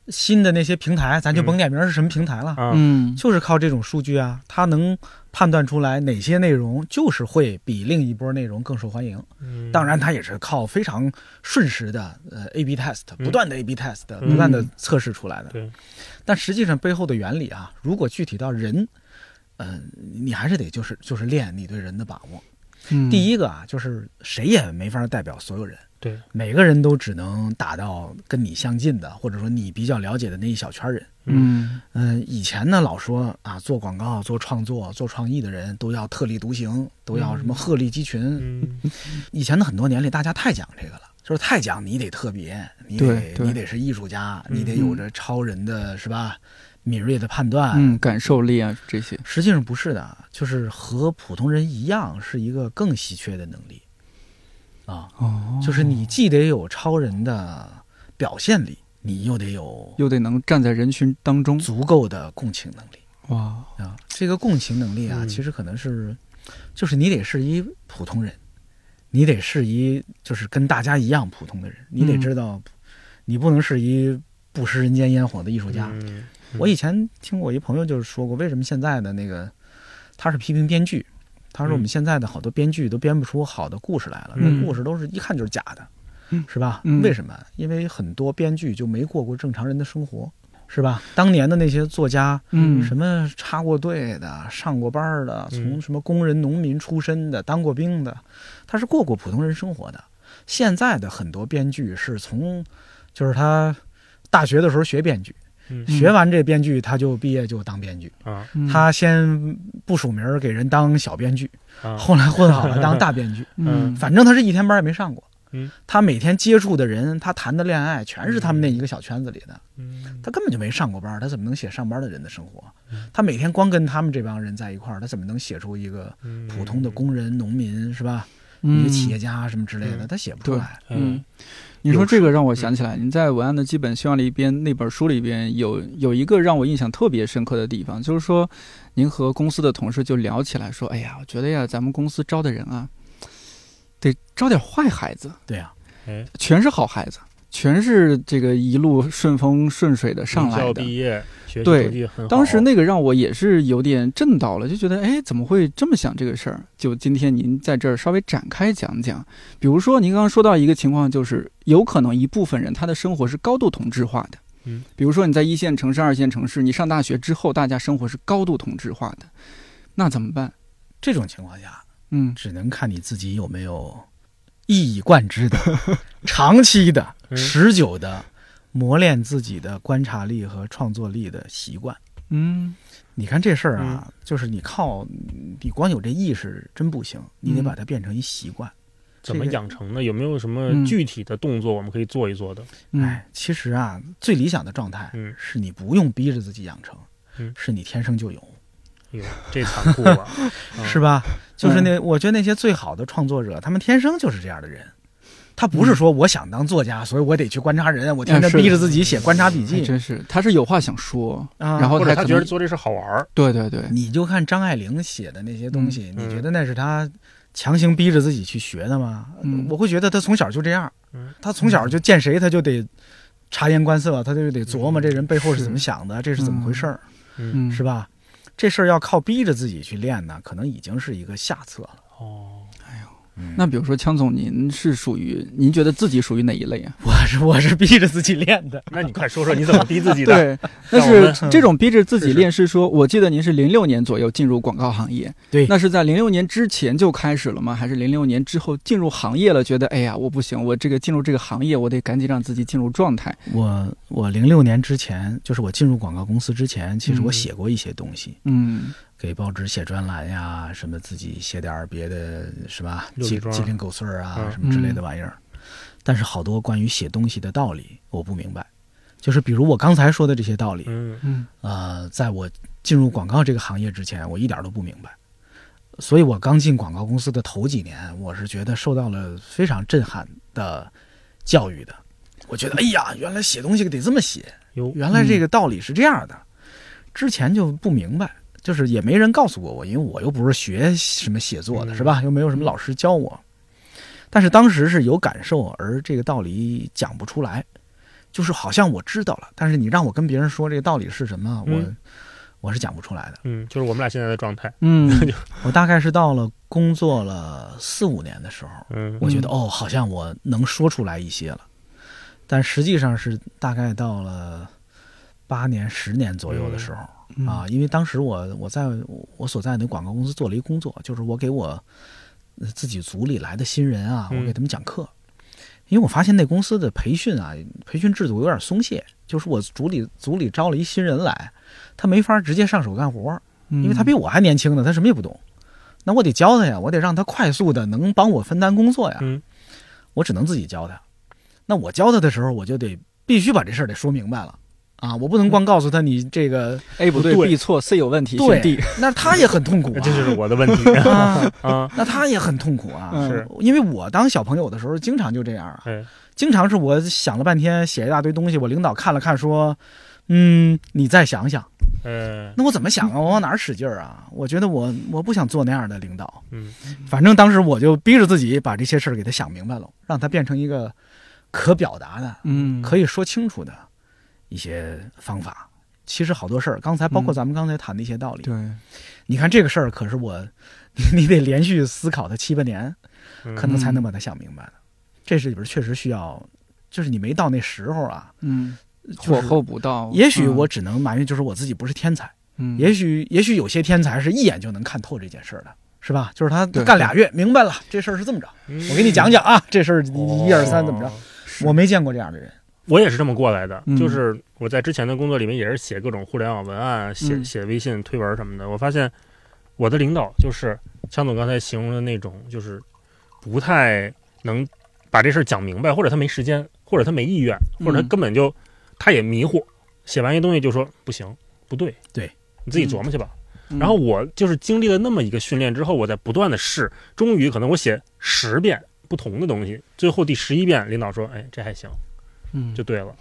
新的那些平台，咱就甭点名是什么平台了，啊，嗯，就是靠这种数据啊，它能判断出来哪些内容就是会比另一波内容更受欢迎。嗯当然，它也是靠非常瞬时的呃 A/B test，嗯不断的 A/B test，、嗯不断的测试出来的。对，但实际上背后的原理啊，如果具体到人，嗯、你还是得就是就是练你对人的把握。嗯第一个啊，就是谁也没法代表所有人，对，每个人都只能打到跟你相近的，或者说你比较了解的那一小圈人。嗯。嗯、以前呢老说啊，做广告、做创作、做创意的人都要特立独行，都要什么鹤立鸡群。嗯。以前的很多年里，大家太讲这个了，就是太讲你得特别，你得你得是艺术家，嗯。你得有着超人的是吧敏锐的判断。嗯，感受力啊这些，实际上不是的，就是和普通人一样，是一个更稀缺的能力啊，哦。就是你既得有超人的表现力，你又得有又得能站在人群当中，足够的共情能力。哇，啊。这个共情能力啊，嗯。其实可能是，就是你得是一普通人，你得是一就是跟大家一样普通的人，你得嗯知道，你不能是一不食人间烟火的艺术家。嗯。我以前听我一朋友就是说过，为什么现在的那个他是批评编剧，他说我们现在的好多编剧都编不出好的故事来了，那故事都是一看就是假的，是吧？为什么？因为很多编剧就没过过正常人的生活。是吧？当年的那些作家，嗯，什么插过队的、上过班的，从什么工人、农民出身的、当过兵的，他是过过普通人生活的。现在的很多编剧是从，就是他大学的时候学编剧，学完这编剧他就毕业就当编剧啊。他先不署名给人当小编剧，后来混好了当大编剧。嗯，反正他是一天班也没上过。嗯，他每天接触的人，他谈的恋爱，全是他们那一个小圈子里的。嗯，他根本就没上过班，他怎么能写上班的人的生活？他每天光跟他们这帮人在一块儿，他怎么能写出一个普通的工人、农民是吧？一个企业家什么之类的，他写不出来。嗯，你说这个让我想起来，您在文案的基本修养里边那本书里边有有一个让我印象特别深刻的地方，就是说，您和公司的同事就聊起来说：“哎呀，我觉得呀，咱们公司招的人啊。”得招点坏孩子，对呀，哎，全是好孩子，全是这个一路顺风顺水的上来的。毕业，学习对，当时那个让我也是有点震到了，就觉得哎，怎么会这么想这个事儿？就今天您在这儿稍微展开讲讲，比如说您刚刚说到一个情况，就是有可能一部分人他的生活是高度同质化的，嗯，比如说你在一线城市、二线城市，你上大学之后，大家生活是高度同质化的，那怎么办？这种情况下。嗯，只能看你自己有没有一以贯之的、长期的、持久的磨练自己的观察力和创作力的习惯。嗯，你看这事儿啊，就是你靠你光有这意识真不行，你得把它变成一习惯。怎么养成呢？有没有什么具体的动作我们可以做一做的？哎，其实啊，最理想的状态是你不用逼着自己养成，是你天生就有。这残酷啊，是吧？就是那，我觉得那些最好的创作者，他们天生就是这样的人。他不是说我想当作家，所以我得去观察人，我天天逼着自己写观察笔记。真是，他是有话想说，然后他觉得做这事好玩。对对对，你就看张爱玲写的那些东西，你觉得那是他强行逼着自己去学的吗？我会觉得他从小就这样，他从小就见谁他就得察言观色，他就得琢磨这人背后是怎么想的，这是怎么回事儿，是吧？这事儿要靠逼着自己去练呢，可能已经是一个下策了。哦，那比如说枪总，您是属于您觉得自己属于哪一类啊？我是我是逼着自己练的。那你快说说你怎么逼自己的？对，但是这种逼着自己练是说，我记得您是零六年左右进入广告行业，对，那是在零六年之前就开始了吗？还是零六年之后进入行业了？觉得哎呀，我不行，我这个进入这个行业，我得赶紧让自己进入状态。我我零六年之前，就是我进入广告公司之前，其实我写过一些东西，嗯。给报纸写专栏呀，什么自己写点别的，是吧？鸡鸡零狗碎儿啊，什么之类的玩意儿。但是好多关于写东西的道理，我不明白。就是比如我刚才说的这些道理，嗯嗯，呃，在我进入广告这个行业之前，我一点都不明白。所以我刚进广告公司的头几年，我是觉得受到了非常震撼的教育的。我觉得，哎呀，原来写东西得这么写，原来这个道理是这样的，之前就不明白。就是也没人告诉过我，因为我又不是学什么写作的，是吧？又没有什么老师教我。但是当时是有感受，而这个道理讲不出来，就是好像我知道了，但是你让我跟别人说这个道理是什么，我我是讲不出来的。嗯，就是我们俩现在的状态。嗯，我大概是到了工作了四五年的时候，嗯，我觉得哦，好像我能说出来一些了，但实际上是大概到了八年、十年左右的时候。啊，因为当时我我在我所在的广告公司做了一工作，就是我给我自己组里来的新人啊，我给他们讲课。因为我发现那公司的培训啊，培训制度有点松懈，就是我组里组里招了一新人来，他没法直接上手干活，因为他比我还年轻呢，他什么也不懂。那我得教他呀，我得让他快速的能帮我分担工作呀。我只能自己教他。那我教他的时候，我就得必须把这事儿得说明白了。啊，我不能光告诉他你这个 A 不对 B 错 C 有问题，对，那他也很痛苦，这就是我的问题 啊啊，那他也很痛苦啊，是因为我当小朋友的时候，经常就这样啊，经常是我想了半天写一大堆东西，我领导看了看说，嗯，你再想想，嗯，那我怎么想啊？我往哪儿使劲儿啊？我觉得我我不想做那样的领导，嗯，反正当时我就逼着自己把这些事儿给他想明白了，让他变成一个可表达的，嗯，可以说清楚的。一些方法，其实好多事儿，刚才包括咱们刚才谈的一些道理，对，你看这个事儿可是我，你得连续思考它七八年，可能才能把它想明白的。这是里边确实需要，就是你没到那时候啊，嗯，火候不到。也许我只能埋怨，就是我自己不是天才。嗯，也许也许有些天才是一眼就能看透这件事儿的，是吧？就是他干俩月明白了这事儿是这么着。我给你讲讲啊，这事儿一二三怎么着？我没见过这样的人。我也是这么过来的，就是我在之前的工作里面也是写各种互联网文案，写写微信推文什么的。我发现我的领导就是强总刚才形容的那种，就是不太能把这事儿讲明白，或者他没时间，或者他没意愿，或者他根本就他也迷糊，写完一东西就说不行，不对，对你自己琢磨去吧。然后我就是经历了那么一个训练之后，我在不断的试，终于可能我写十遍不同的东西，最后第十一遍，领导说：“哎，这还行。”嗯，就对了，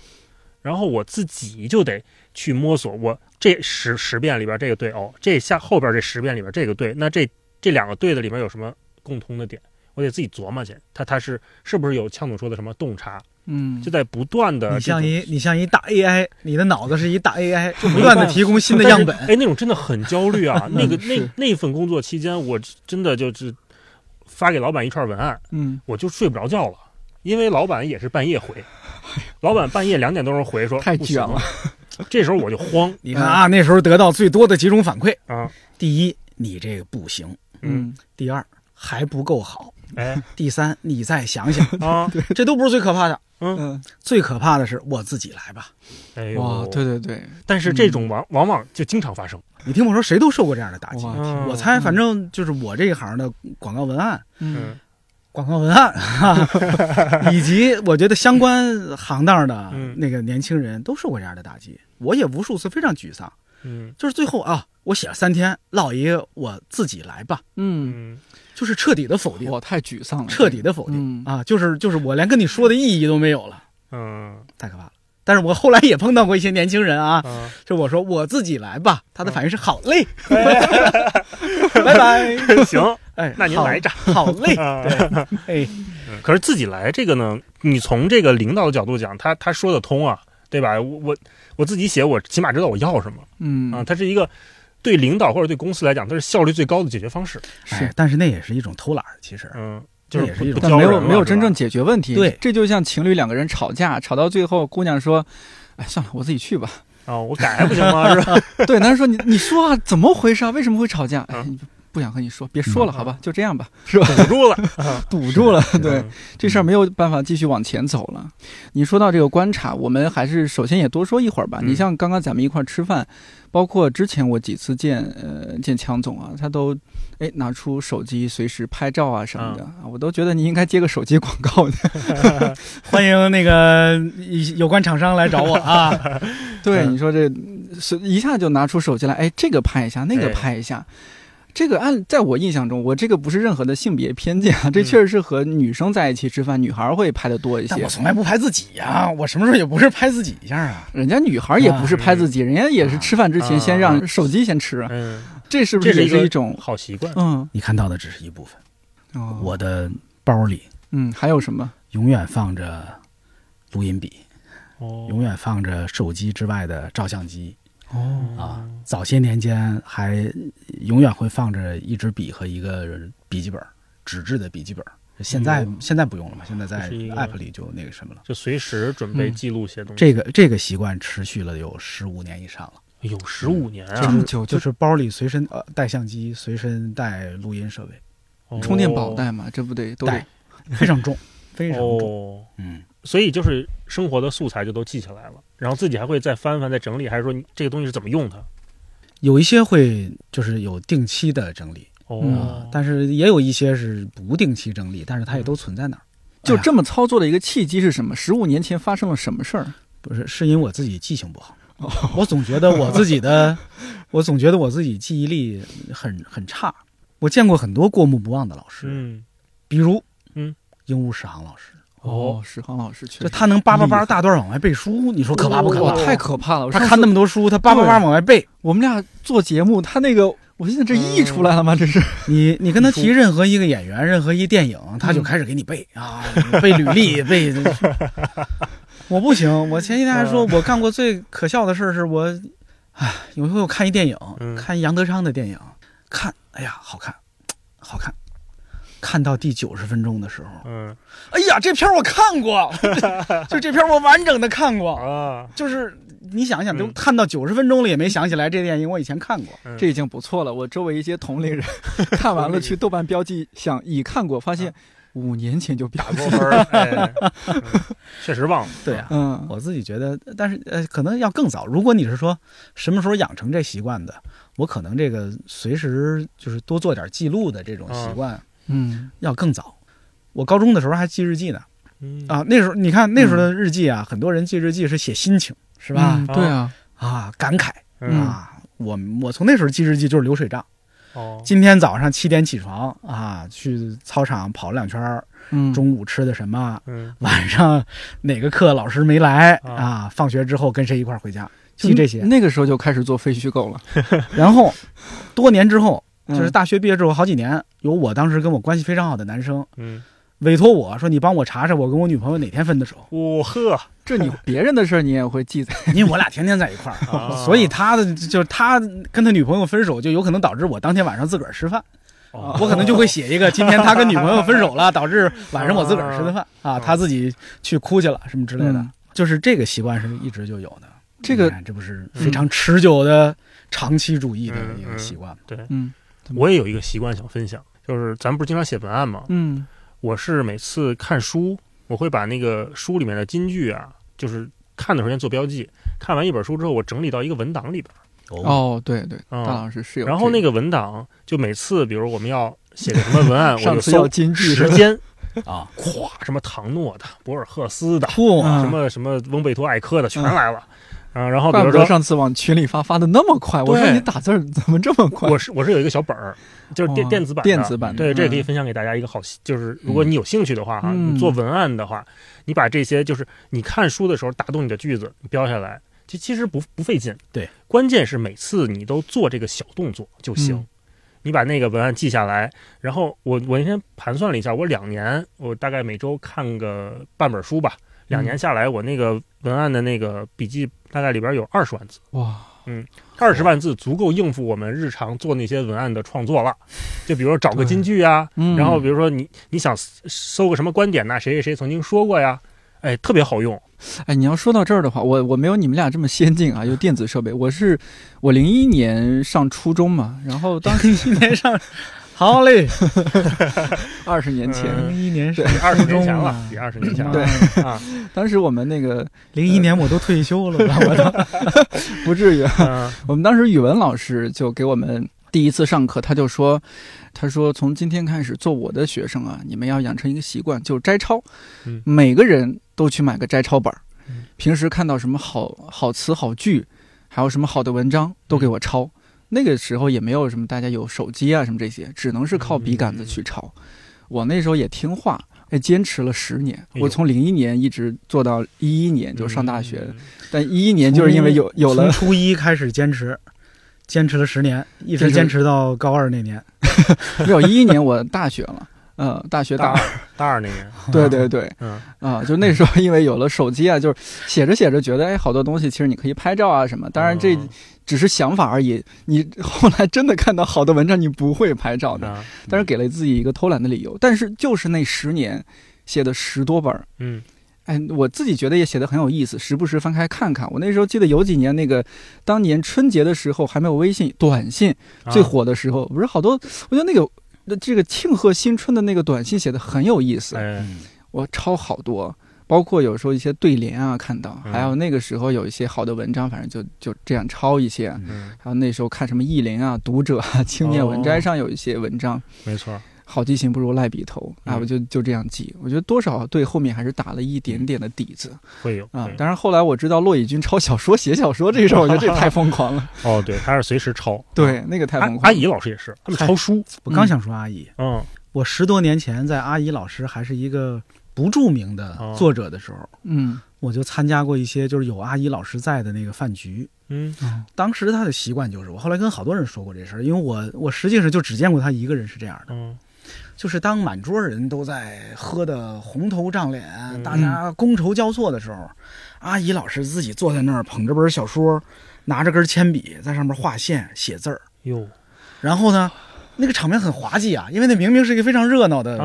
然后我自己就得去摸索，我这十十遍里边这个对哦，这下后边这十遍里边这个对，那这这两个对的里面有什么共通的点？我得自己琢磨去，他他是是不是有枪总说的什么洞察？嗯，就在不断的，你像一你像一大 AI，你的脑子是一大 AI，就不断的提供新的样本。哎，那种真的很焦虑啊！那个那那份工作期间，我真的就是发给老板一串文案，嗯，我就睡不着觉了，因为老板也是半夜回。老板半夜两点多钟回说太卷了，这时候我就慌。你看啊，那时候得到最多的几种反馈。啊：第一，你这个不行；嗯，第二，还不够好；哎，第三，你再想想。啊。这都不是最可怕的，嗯，最可怕的是我自己来吧。哎呦，对对对，但是这种往往往就经常发生。你听我说，谁都受过这样的打击。我猜，反正就是我这一行的广告文案，嗯。广告文案，以及我觉得相关行当的那个年轻人都受过这样的打击。我也无数次非常沮丧，嗯，就是最后啊，我写了三天，落一个我自己来吧，嗯，就是彻底的否定，我太沮丧了，彻底的否定。啊，就是就是我连跟你说的意义都没有了，嗯，太可怕了。但是我后来也碰到过一些年轻人啊，就我说我自己来吧，他的反应是好嘞，拜拜，行。哎，那您来着，好累。对，哎，可是自己来这个呢？你从这个领导的角度讲，他他说得通啊，对吧？我我我自己写，我起码知道我要什么。嗯啊，它是一个对领导或者对公司来讲，它是效率最高的解决方式。是，但是那也是一种偷懒，其实，嗯，这也是一种，但没有没有真正解决问题。对，这就像情侣两个人吵架，吵到最后，姑娘说：“哎，算了，我自己去吧。”啊，我改还不行吗？是吧？对，男人说：“你你说啊，怎么回事啊？为什么会吵架？”哎。不想和你说，别说了，好吧，就这样吧，是吧？堵住了，堵住了，对，这事儿没有办法继续往前走了。你说到这个观察，我们还是首先也多说一会儿吧。你像刚刚咱们一块儿吃饭，包括之前我几次见呃见强总啊，他都哎拿出手机随时拍照啊什么的啊，我都觉得你应该接个手机广告的。欢迎那个有关厂商来找我啊。对，你说这是一下就拿出手机来，哎，这个拍一下，那个拍一下。这个按在我印象中，我这个不是任何的性别偏见啊，这确实是和女生在一起吃饭，女孩会拍的多一些。我从来不拍自己呀，我什么时候也不是拍自己一下啊。人家女孩也不是拍自己，人家也是吃饭之前先让手机先吃。嗯，这是不是也是一种好习惯？嗯，你看到的只是一部分。哦，我的包里，嗯，还有什么？永远放着录音笔，哦，永远放着手机之外的照相机。哦。啊，早些年间还永远会放着一支笔和一个笔记本，纸质的笔记本。现在现在不用了嘛？现在在 app 里就那个什么了，就随时准备记录些东西。这个这个习惯持续了有十五年以上了，有十五年啊，这么久，就是包里随身呃带相机，随身带录音设备，充电宝带嘛，这不得都得非常重，非常重，嗯。所以就是生活的素材就都记下来了，然后自己还会再翻翻、再整理，还是说你这个东西是怎么用它？有一些会就是有定期的整理哦，但是也有一些是不定期整理，但是它也都存在那儿。就这么操作的一个契机是什么？十五年前发生了什么事儿？不是，是因为我自己记性不好，我总觉得我自己的，我总觉得我自己记忆力很很差。我见过很多过目不忘的老师，嗯，比如嗯，鹦鹉史航老师。哦，史航老师，就他能叭叭叭大段往外背书，你说可怕不可怕？太可怕了！他看那么多书，他叭叭叭往外背。我们俩做节目，他那个，我现在这溢出来了吗？这是你，你跟他提任何一个演员，任何一电影，他就开始给你背啊，背履历，背。我不行，我前几天还说，我干过最可笑的事是我哎，有一回我看一电影，看杨德昌的电影，看，哎呀，好看，好看。看到第九十分钟的时候，嗯，哎呀，这片我看过，就这片我完整的看过啊。就是你想想，都看到九十分钟了，也没想起来这电影我以前看过，这已经不错了。我周围一些同龄人 看完了，去 豆瓣标记想已看过，发现五年前就打过分，确实忘了。对啊，嗯，我自己觉得，但是呃，可能要更早。如果你是说什么时候养成这习惯的，我可能这个随时就是多做点记录的这种习惯。嗯，要更早。我高中的时候还记日记呢。嗯啊，那时候你看那时候的日记啊，很多人记日记是写心情，是吧？对啊，啊，感慨啊。我我从那时候记日记就是流水账。哦，今天早上七点起床啊，去操场跑了两圈儿。嗯，中午吃的什么？嗯，晚上哪个课老师没来啊？放学之后跟谁一块儿回家？记这些。那个时候就开始做废虚构了。然后多年之后。就是大学毕业之后好几年，有我当时跟我关系非常好的男生，嗯，委托我说你帮我查查我跟我女朋友哪天分的手。哦呵，这你别人的事儿你也会记载，因为我俩天天在一块儿，所以他的就是他跟他女朋友分手，就有可能导致我当天晚上自个儿吃饭，我可能就会写一个今天他跟女朋友分手了，导致晚上我自个儿吃的饭啊，他自己去哭去了什么之类的，就是这个习惯是一直就有的。这个这不是非常持久的长期主义的一个习惯吗？对，嗯。我也有一个习惯想分享，就是咱不是经常写文案吗？嗯，我是每次看书，我会把那个书里面的金句啊，就是看的时候先做标记。看完一本书之后，我整理到一个文档里边。哦，对对，大老师是有。然后那个文档，就每次比如我们要写个什么文案，我就搜金句时间啊，咵，什么唐诺的、博尔赫斯的，什么什么翁贝托艾科的，全来了。啊，然后比如说上次往群里发发的那么快，我说你打字怎么这么快？我是我是有一个小本儿，就是电电子版电子版，对，这也可以分享给大家一个好，就是如果你有兴趣的话哈，你做文案的话，你把这些就是你看书的时候打动你的句子，你标下来，其其实不不费劲，对，关键是每次你都做这个小动作就行，你把那个文案记下来，然后我我那天盘算了一下，我两年我大概每周看个半本书吧。两年下来，我那个文案的那个笔记大概里边有二十万字哇，嗯，二十万字足够应付我们日常做那些文案的创作了。就比如说找个金句啊，然后比如说你你想搜个什么观点呐，谁谁谁曾经说过呀，哎，特别好用。哎，你要说到这儿的话，我我没有你们俩这么先进啊，有电子设备。我是我零一年上初中嘛，然后当 零一年上。好嘞，二十年前，零一年是二十年前了，比二十年前了。对。啊，当时我们那个 零一年我都退休了，我都。不至于。我们当时语文老师就给我们第一次上课，他就说：“他说从今天开始做我的学生啊，你们要养成一个习惯，就摘抄，每个人都去买个摘抄本儿，平时看到什么好好词好句，还有什么好的文章，都给我抄。”那个时候也没有什么，大家有手机啊什么这些，只能是靠笔杆子去抄。我那时候也听话，哎，坚持了十年。我从零一年一直做到一一年就上大学，但一一年就是因为有有了初一开始坚持，坚持了十年，一直坚持到高二那年。没有一一年我大学了。嗯，大学大二，大二那年，对对对，嗯啊，就那时候因为有了手机啊，就是写着写着觉得，哎，好多东西其实你可以拍照啊什么。当然这只是想法而已，你后来真的看到好的文章，你不会拍照的。但是给了自己一个偷懒的理由。但是就是那十年写的十多本嗯，哎，我自己觉得也写的很有意思，时不时翻开看看。我那时候记得有几年那个当年春节的时候还没有微信，短信最火的时候，不是好多，我觉得那个。那这个庆贺新春的那个短信写的很有意思，我抄好多，包括有时候一些对联啊，看到，还有那个时候有一些好的文章，反正就就这样抄一些。还有那时候看什么意林啊、读者啊、青年文摘上有一些文章，没错。好记性不如赖笔头啊！我就就这样记，我觉得多少对后面还是打了一点点的底子。会有啊，当然后来我知道骆以军抄小说、写小说这事儿，我觉得这太疯狂了。哦，对，他是随时抄。对，那个太疯狂。阿姨老师也是，他们抄书。我刚想说阿姨，嗯，我十多年前在阿姨老师还是一个不著名的作者的时候，嗯，我就参加过一些就是有阿姨老师在的那个饭局。嗯，当时他的习惯就是，我后来跟好多人说过这事儿，因为我我实际上就只见过他一个人是这样的。嗯。就是当满桌人都在喝的红头胀脸，大家觥筹交错的时候，阿姨老师自己坐在那儿捧着本小说，拿着根铅笔在上面画线写字儿。哟，然后呢？那个场面很滑稽啊，因为那明明是一个非常热闹的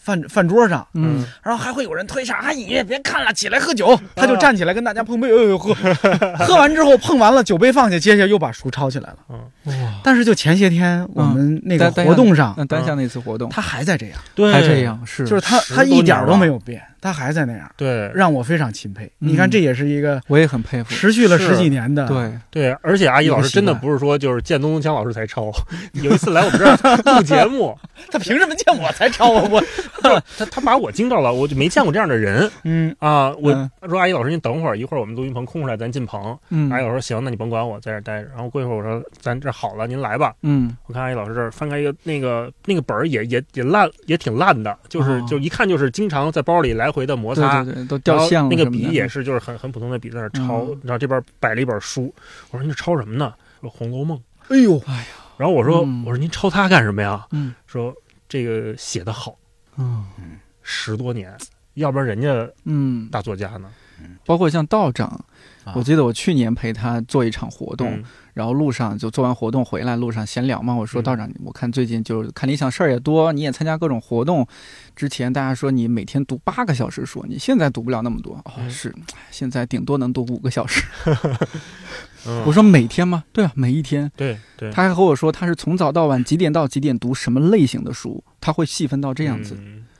饭饭桌上，嗯，然后还会有人推搡阿姨，别看了，起来喝酒。他就站起来跟大家碰杯，哎呦喝，喝完之后碰完了，酒杯放下，接下来又把书抄起来了。哇！但是就前些天我们那个活动上，单向那次活动，他还在这样，对，还这样，是，就是他他一点都没有变。他还在那样，对，让我非常钦佩。你看，这也是一个我也很佩服，持续了十几年的。对对，而且阿姨老师真的不是说就是见东东强老师才抄，有一次来我们这儿录节目，他凭什么见我才抄啊？我他他把我惊到了，我就没见过这样的人。嗯啊，我说阿姨老师，您等会儿，一会儿我们录音棚空出来，咱进棚。嗯，阿姨老师说行，那你甭管我在这待着。然后过一会儿我说咱这好了，您来吧。嗯，我看阿姨老师这儿翻开一个那个那个本儿也也也烂也挺烂的，就是就一看就是经常在包里来回的摩擦。对对对都掉线了。那个笔也是，就是很很普通的笔在那抄。然后这边摆了一本书，我说你抄什么呢？说《红楼梦》。哎呦，哎呀！然后我说我说您抄它干什么呀？嗯，说这个写的好。嗯十多年，要不然人家嗯大作家呢？包括像道长，我记得我去年陪他做一场活动。然后路上就做完活动回来，路上闲聊嘛。我说道长，我看最近就是看理想事儿也多，你也参加各种活动。之前大家说你每天读八个小时书，你现在读不了那么多。哦，是，现在顶多能读五个小时。我说每天吗？对啊，每一天。对对。他还和我说他是从早到晚几点到几点读什么类型的书，他会细分到这样子。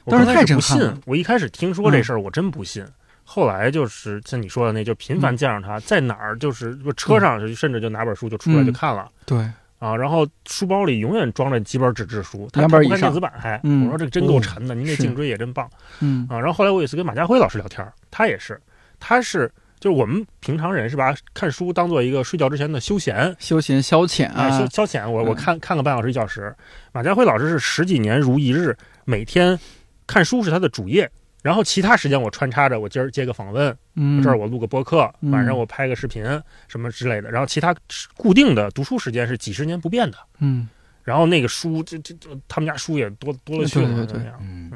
当时太震撼了。我一开始听说这事儿，我真不信。后来就是像你说的那，就频繁见着他，在哪儿就是车上，甚至就拿本书就出来就看了。对啊，然后书包里永远装着几本纸质书，两本以上电子版还。我说这个真够沉的，您这颈椎也真棒。嗯啊，然后后来我有一次跟马家辉老师聊天，他也是，他是就是我们平常人是把看书当做一个睡觉之前的休闲、休闲消遣啊，消消遣。我我看看个半小时一小时，马家辉老师是十几年如一日，每天看书是他的主业。然后其他时间我穿插着，我今儿接个访问，这儿我录个播客，晚上我拍个视频什么之类的。然后其他固定的读书时间是几十年不变的。嗯，然后那个书，这这这，他们家书也多多了去了。对对对，嗯，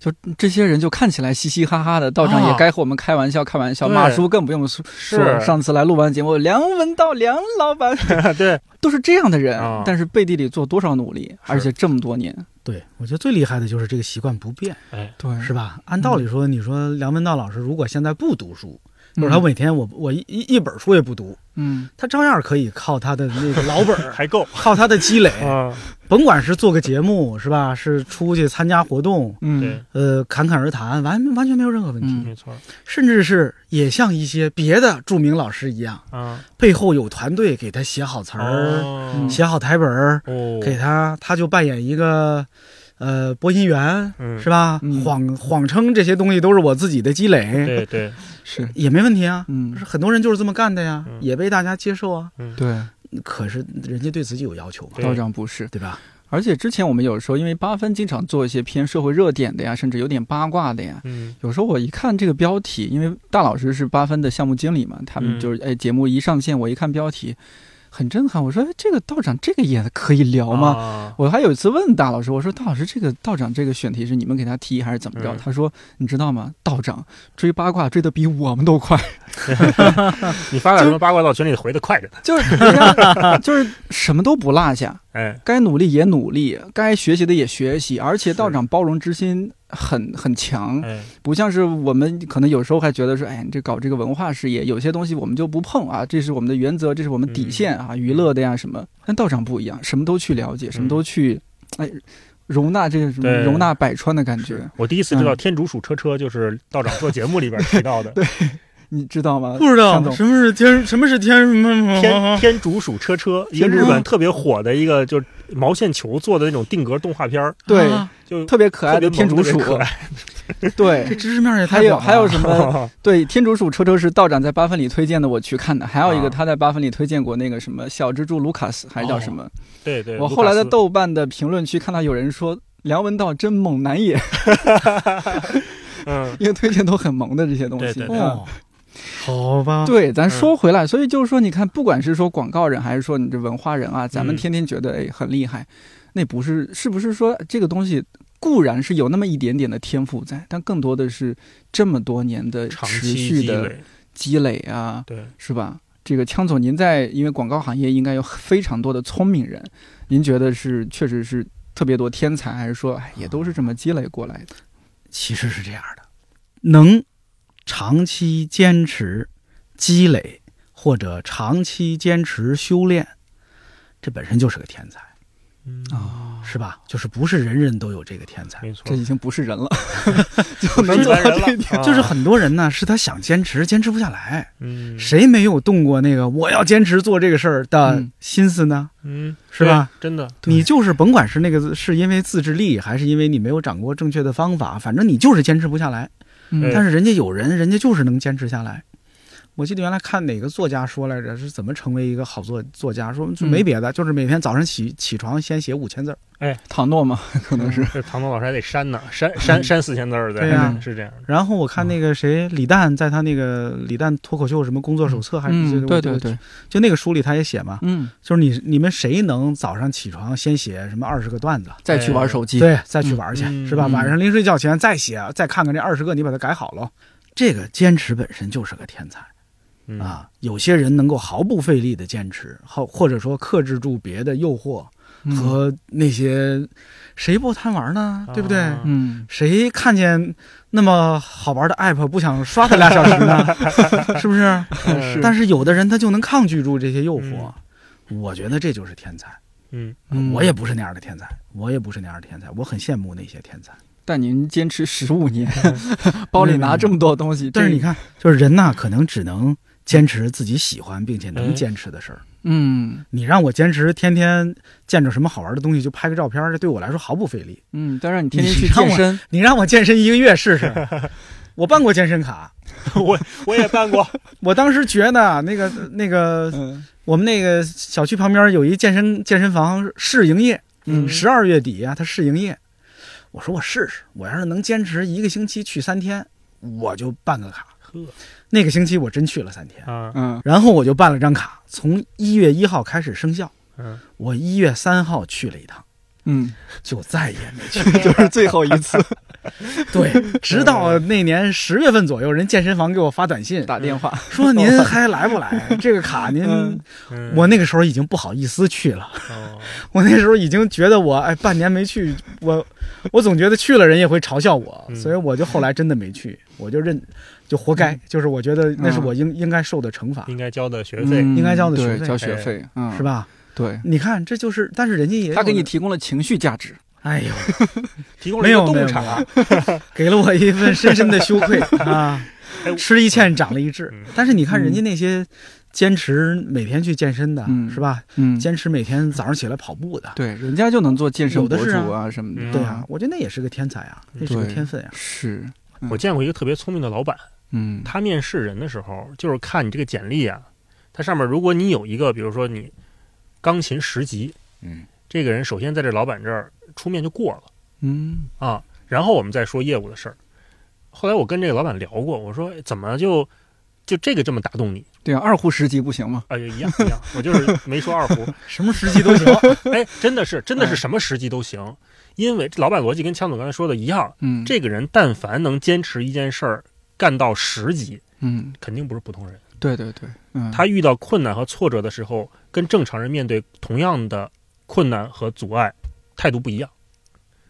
就这些人就看起来嘻嘻哈哈的，道长也该和我们开玩笑开玩笑。马叔更不用说，是上次来录完节目，梁文道梁老板，对，都是这样的人，但是背地里做多少努力，而且这么多年。对，我觉得最厉害的就是这个习惯不变，哎，对，是吧？按道理说，你说梁文道老师如果现在不读书，就是他每天我我一一本书也不读，嗯，他照样可以靠他的那个老本儿 还够，靠他的积累，啊。甭管是做个节目是吧，是出去参加活动，嗯，呃，侃侃而谈，完完全没有任何问题，没错，甚至是也像一些别的著名老师一样，啊，背后有团队给他写好词儿，写好台本儿，给他，他就扮演一个。呃，播音员是吧？谎谎称这些东西都是我自己的积累，对 对，是也没问题啊。嗯，很多人就是这么干的呀，也被大家接受啊。对，可是人家对自己有要求嘛，道长不是对吧？而且之前我们有时候因为八分经常做一些偏社会热点的呀，甚至有点八卦的呀。嗯，有时候我一看这个标题，因为大老师是八分的项目经理嘛，他们就是哎节目一上线，我一看标题。很震撼，我说这个道长这个也可以聊吗？我还有一次问大老师，我说大老师这个道长这个选题是你们给他提还是怎么着？他说你知道吗？道长追八卦追得比我们都快。你发点什么八卦到群里回的快着呢？就是就是什么都不落下，哎，该努力也努力，该学习的也学习，而且道长包容之心。很很强，不像是我们可能有时候还觉得说，哎，你这搞这个文化事业，有些东西我们就不碰啊，这是我们的原则，这是我们底线啊，娱乐的呀什么。但道长不一样，什么都去了解，什么都去，哎，容纳这个什么容纳百川的感觉。我第一次知道天竺鼠车车就是道长做节目里边提到的。对。你知道吗？不知道什么是天，什么是天什么天天竺鼠车车，一个日本特别火的一个，就是毛线球做的那种定格动画片儿对，就特别可爱的天竺鼠。对，这知识面也还有还有什么？对，天竺鼠车车是道长在八分里推荐的，我去看的。还有一个他在八分里推荐过那个什么小蜘蛛卢卡斯，还是叫什么？对对。我后来在豆瓣的评论区看到有人说梁文道真猛男也。嗯，因为推荐都很萌的这些东西。对对。好吧，对，咱说回来，所以就是说，你看，不管是说广告人，还是说你这文化人啊，咱们天天觉得哎很厉害，那不是是不是说这个东西固然是有那么一点点的天赋在，但更多的是这么多年的持续的积累啊，对，是吧？这个枪总，您在因为广告行业应该有非常多的聪明人，您觉得是确实是特别多天才，还是说哎也都是这么积累过来的？其实是这样的，能长期坚持积累或者长期坚持修炼，这本身就是个天才。啊，是吧？就是不是人人都有这个天才，没错，这已经不是人了，就能做到这一点。就是很多人呢，是他想坚持，坚持不下来。嗯，谁没有动过那个我要坚持做这个事儿的心思呢？嗯，是吧？真的，你就是甭管是那个是因为自制力，还是因为你没有掌握正确的方法，反正你就是坚持不下来。但是人家有人，人家就是能坚持下来。我记得原来看哪个作家说来着，是怎么成为一个好作作家？说没别的，就是每天早上起起床先写五千字儿。哎，唐诺嘛，可能是这唐诺老师还得删呢，删删删四千字儿。对呀，是这样。然后我看那个谁李诞，在他那个李诞脱口秀什么工作手册还是对对对，就那个书里他也写嘛，嗯，就是你你们谁能早上起床先写什么二十个段子，再去玩手机，对，再去玩去，是吧？晚上临睡觉前再写，再看看这二十个，你把它改好了。这个坚持本身就是个天才。啊，有些人能够毫不费力的坚持，或或者说克制住别的诱惑和那些，谁不贪玩呢？对不对？嗯，谁看见那么好玩的 app 不想刷它俩小时呢？是不是？但是有的人他就能抗拒住这些诱惑，我觉得这就是天才。嗯，我也不是那样的天才，我也不是那样的天才，我很羡慕那些天才。但您坚持十五年，包里拿这么多东西，但是你看，就是人呐，可能只能。坚持自己喜欢并且能坚持的事儿。嗯，你让我坚持天天见着什么好玩的东西就拍个照片，这对我来说毫不费力。嗯，但让你天天去健身，你让我健身一个月试试。我办过健身卡，我我也办过。我当时觉得那个那个，我们那个小区旁边有一健身健身房试营业，十二月底啊，他试营业。我说我试试，我要是能坚持一个星期去三天，我就办个卡。呵。那个星期我真去了三天，嗯，然后我就办了张卡，从一月一号开始生效，嗯，我一月三号去了一趟，嗯，就再也没去，就是最后一次，对，直到那年十月份左右，人健身房给我发短信打电话。说您还来不来？这个卡您，我那个时候已经不好意思去了，我那时候已经觉得我哎半年没去，我我总觉得去了人也会嘲笑我，所以我就后来真的没去，我就认。就活该，就是我觉得那是我应应该受的惩罚，应该交的学费，应该交的学费，交学费，是吧？对，你看，这就是，但是人家也他给你提供了情绪价值，哎呦，提供了一个洞察，给了我一份深深的羞愧 啊！吃一堑长了一智，但是你看人家那些坚持每天去健身的，是吧？嗯，坚持每天早上起来跑步的，对，人家就能做健身博主啊什么的，对啊，我觉得那也是个天才啊，那是个天分啊。是。我见过一个特别聪明的老板。嗯，他面试人的时候，就是看你这个简历啊，他上面如果你有一个，比如说你钢琴十级，嗯，这个人首先在这老板这儿出面就过了，嗯啊，然后我们再说业务的事儿。后来我跟这个老板聊过，我说怎么就就这个这么打动你？对啊，二胡十级不行吗？哎，一样一样，我就是没说二胡，什么十级都行。哎，真的是真的是什么十级都行，因为老板逻辑跟枪总刚才说的一样，嗯，这个人但凡能坚持一件事儿。干到十级，嗯，肯定不是普通人。对对对，嗯，他遇到困难和挫折的时候，跟正常人面对同样的困难和阻碍，态度不一样。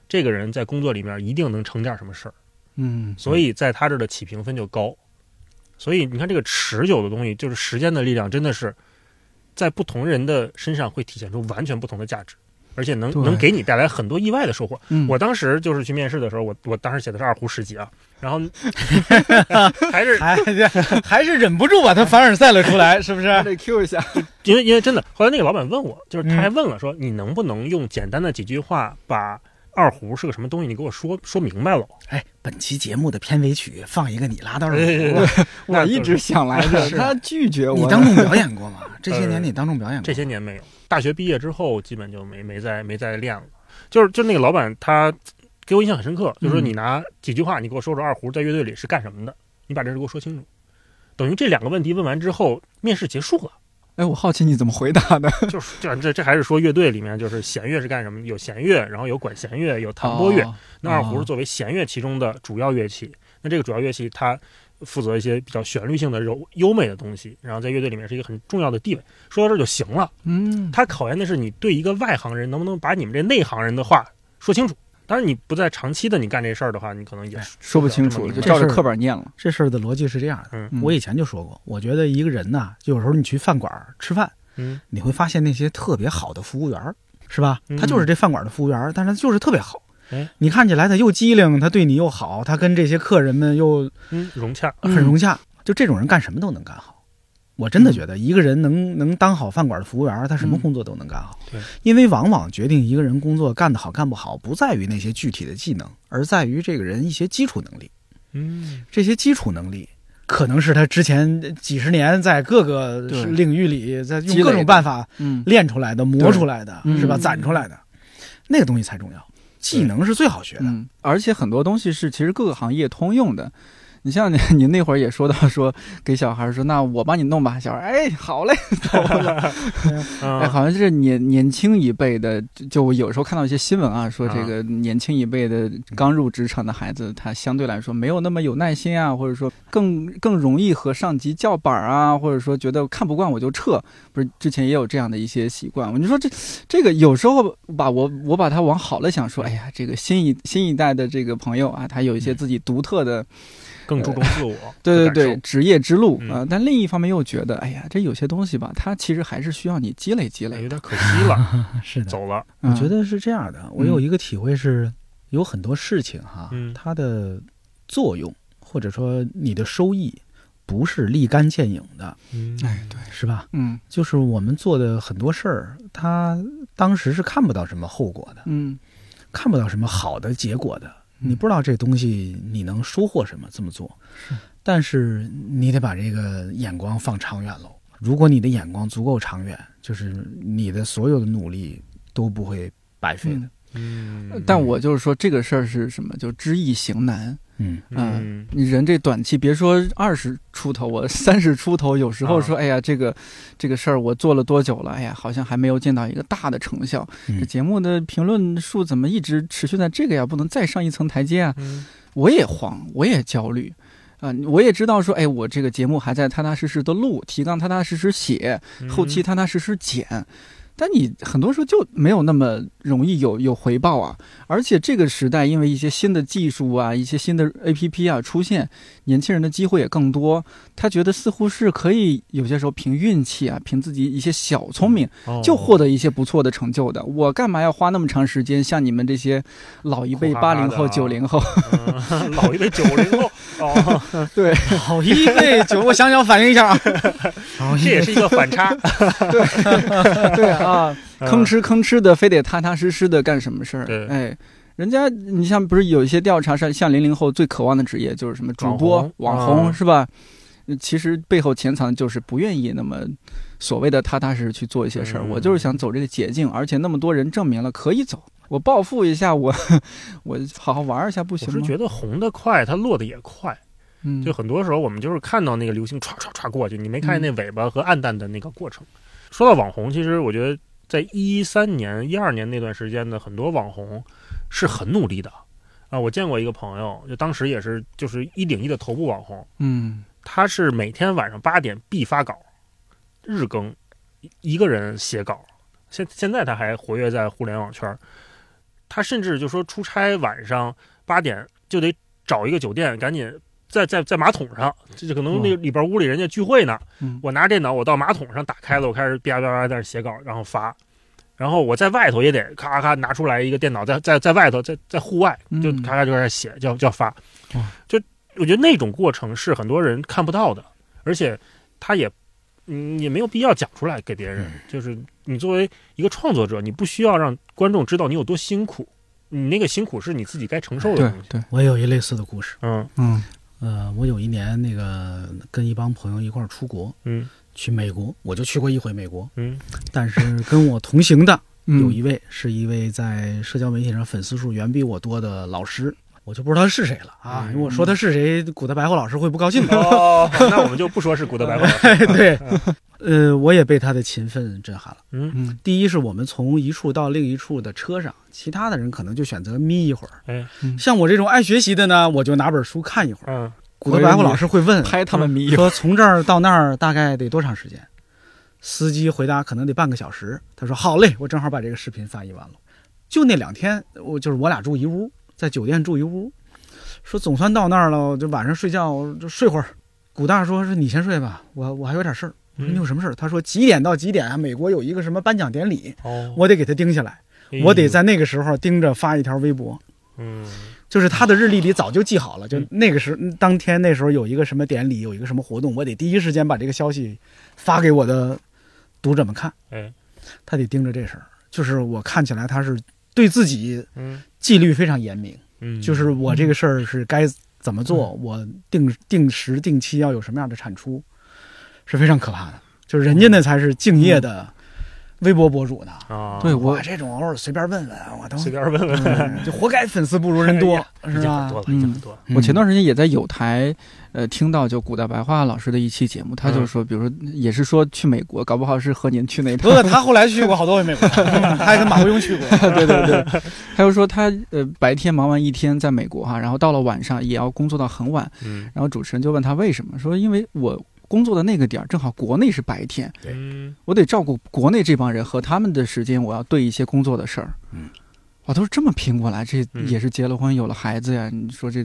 这个人在工作里面一定能成点什么事儿，嗯，所以在他这儿的起评分就高。所以你看，这个持久的东西，就是时间的力量，真的是在不同人的身上会体现出完全不同的价值。而且能能给你带来很多意外的收获。我当时就是去面试的时候，我我当时写的是二胡十级啊，然后 还是还还是忍不住把他凡尔赛了出来，是不是？得 Q 一下，因为因为真的，后来那个老板问我，就是他还问了说，你能不能用简单的几句话把二胡是个什么东西，你给我说说明白了？哎，本期节目的片尾曲放一个你拉到二胡，我一直想来着，他拒绝我。你当众表演过吗？这些年你当众表演过？这些年没有。大学毕业之后，基本就没没再没再练了。就是就那个老板，他给我印象很深刻，就是说你拿几句话，你给我说说二胡在乐队里是干什么的，你把这事给我说清楚。等于这两个问题问完之后，面试结束了。哎，我好奇你怎么回答的？就是这这这还是说乐队里面就是弦乐是干什么？有弦乐，然后有管弦乐，有弹拨乐。那二胡是作为弦乐其中的主要乐器。那这个主要乐器它负责一些比较旋律性的柔优美的东西，然后在乐队里面是一个很重要的地位。说到这就行了。嗯，它考验的是你对一个外行人能不能把你们这内行人的话说清楚。当然，你不在长期的你干这事儿的话，你可能也说不清楚，就照着课本念了。这事儿的逻辑是这样的。嗯，我以前就说过，我觉得一个人呐，有时候你去饭馆吃饭，嗯，你会发现那些特别好的服务员，是吧？他就是这饭馆的服务员，但是他就是特别好。哎，你看起来他又机灵，他对你又好，他跟这些客人们又嗯融洽，很融洽。就这种人干什么都能干好。我真的觉得一个人能能当好饭馆的服务员，他什么工作都能干好。对，因为往往决定一个人工作干得好干不好，不在于那些具体的技能，而在于这个人一些基础能力。嗯，这些基础能力可能是他之前几十年在各个领域里在用各种办法练出来的、磨出来的，是吧？攒出来的。那个东西才重要。技能是最好学的，而且很多东西是其实各个行业通用的。你像你，你那会儿也说到说给小孩说，那我帮你弄吧。小孩，哎，好嘞，走了。哎，好像是年年轻一辈的，就我有时候看到一些新闻啊，说这个年轻一辈的刚入职场的孩子，他相对来说没有那么有耐心啊，或者说更更容易和上级叫板啊，或者说觉得看不惯我就撤。不是之前也有这样的一些习惯。你说这这个有时候吧，我我把他往好了想，说，哎呀，这个新一新一代的这个朋友啊，他有一些自己独特的。更注重自我，对对对，职业之路啊。但另一方面又觉得，哎呀，这有些东西吧，它其实还是需要你积累积累，有点可惜了。是的，走了。我觉得是这样的。我有一个体会是，有很多事情哈，它的作用或者说你的收益不是立竿见影的。嗯，哎，对，是吧？嗯，就是我们做的很多事儿，它当时是看不到什么后果的，嗯，看不到什么好的结果的。你不知道这东西你能收获什么这么做，是，但是你得把这个眼光放长远喽。如果你的眼光足够长远，就是你的所有的努力都不会白费的。嗯，但我就是说这个事儿是什么？就知易行难。嗯嗯，你人这短期别说二十出头，我 三十出头，有时候说，哎呀，这个这个事儿我做了多久了？哎呀，好像还没有见到一个大的成效。这节目的评论数怎么一直持续在这个呀？不能再上一层台阶啊！我也慌，我也焦虑啊！我也知道说，哎，我这个节目还在踏踏实实的录，提纲踏踏实实写，后期踏踏实实剪。但你很多时候就没有那么容易有有回报啊，而且这个时代因为一些新的技术啊，一些新的 A P P 啊出现，年轻人的机会也更多。他觉得似乎是可以有些时候凭运气啊，凭自己一些小聪明就获得一些不错的成就的。我干嘛要花那么长时间？像你们这些老一辈八零后、九零后，老一辈九零后哦，对，老一辈九，我想想反应一下啊，这也是一个反差，对对啊。啊，吭哧吭哧的，非得踏踏实实的干什么事儿？对，哎，人家你像不是有一些调查上，像零零后最渴望的职业就是什么主播、网红，是吧？其实背后潜藏就是不愿意那么所谓的踏踏实实去做一些事儿。我就是想走这个捷径，而且那么多人证明了可以走，我暴富一下，我 我好好玩一下不行吗？我是觉得红的快，它落的也快。嗯，就很多时候我们就是看到那个流星唰唰唰过去，你没看见那尾巴和暗淡的那个过程。说到网红，其实我觉得在一三年、一二年那段时间的很多网红是很努力的啊。我见过一个朋友，就当时也是就是一顶一的头部网红，嗯，他是每天晚上八点必发稿，日更，一个人写稿。现现在他还活跃在互联网圈他甚至就说出差晚上八点就得找一个酒店赶紧。在在在马桶上，这就可能那里边屋里人家聚会呢。我拿电脑，我到马桶上打开了，我开始叭叭叭在那写稿，然后发。然后我在外头也得咔咔拿出来一个电脑，在在在外头，在在户外就咔咔就开始写，叫叫发。就我觉得那种过程是很多人看不到的，而且他也嗯也没有必要讲出来给别人。就是你作为一个创作者，你不需要让观众知道你有多辛苦，你那个辛苦是你自己该承受的东西。对我也有一类似的故事。嗯嗯。呃，我有一年那个跟一帮朋友一块儿出国，嗯，去美国，我就去过一回美国，嗯，但是跟我同行的有一位是一位在社交媒体上粉丝数远比我多的老师，我就不知道他是谁了啊，因为我说他是谁，古德白话老师会不高兴哦，那我们就不说是古德白话老师，对，呃，我也被他的勤奋震撼了。嗯嗯第一是我们从一处到另一处的车上，其他的人可能就选择眯一会儿。哎像我这种爱学习的呢，我就拿本书看一会儿。嗯古德白话老师会问拍他们眯说从这儿到那儿大概得多长时间？司机回答可能得半个小时。他说好嘞，我正好把这个视频翻译完了。就那两天，我就是我俩住一屋，在酒店住一屋。说总算到那儿了，就晚上睡觉就睡会儿。古大说是你先睡吧，我我还有点事儿。我说你有什么事儿？他说几点到几点啊？美国有一个什么颁奖典礼，哦，我得给他盯下来，哎我得在那个时候盯着发一条微博。嗯就是他的日历里早就记好了，就那个时嗯当天那时候有一个什么典礼，有一个什么活动，我得第一时间把这个消息发给我的读者们看。哎他得盯着这事儿，就是我看起来他是对自己嗯纪律非常严明，嗯，就是我这个事儿是该怎么做，我定定时定期要有什么样的产出，是非常可怕的。就是人家那才是敬业的微博博主呢，啊，对我我这种偶尔随便问问，我都随便问问，嗯就活该粉丝不如人多，已是吧？经很多了，已经很多了。我前段时间也在有台，呃，听到就古代白话老师的一期节目，他就说，比如说也是说去美国，搞不好是和您去那不趟不，他后来去过好多回美国，他还跟马伯庸去过。对对对，他又说他呃白天忙完一天在美国哈，然后到了晚上也要工作到很晚，嗯。然后主持人就问他为什么，说因为我工作的那个点儿正好国内是白天，对嗯我得照顾国内这帮人和他们的时间，我要对一些工作的事儿。嗯，我，都是这么拼过来，这嗯也是结了婚有了孩子呀，你说这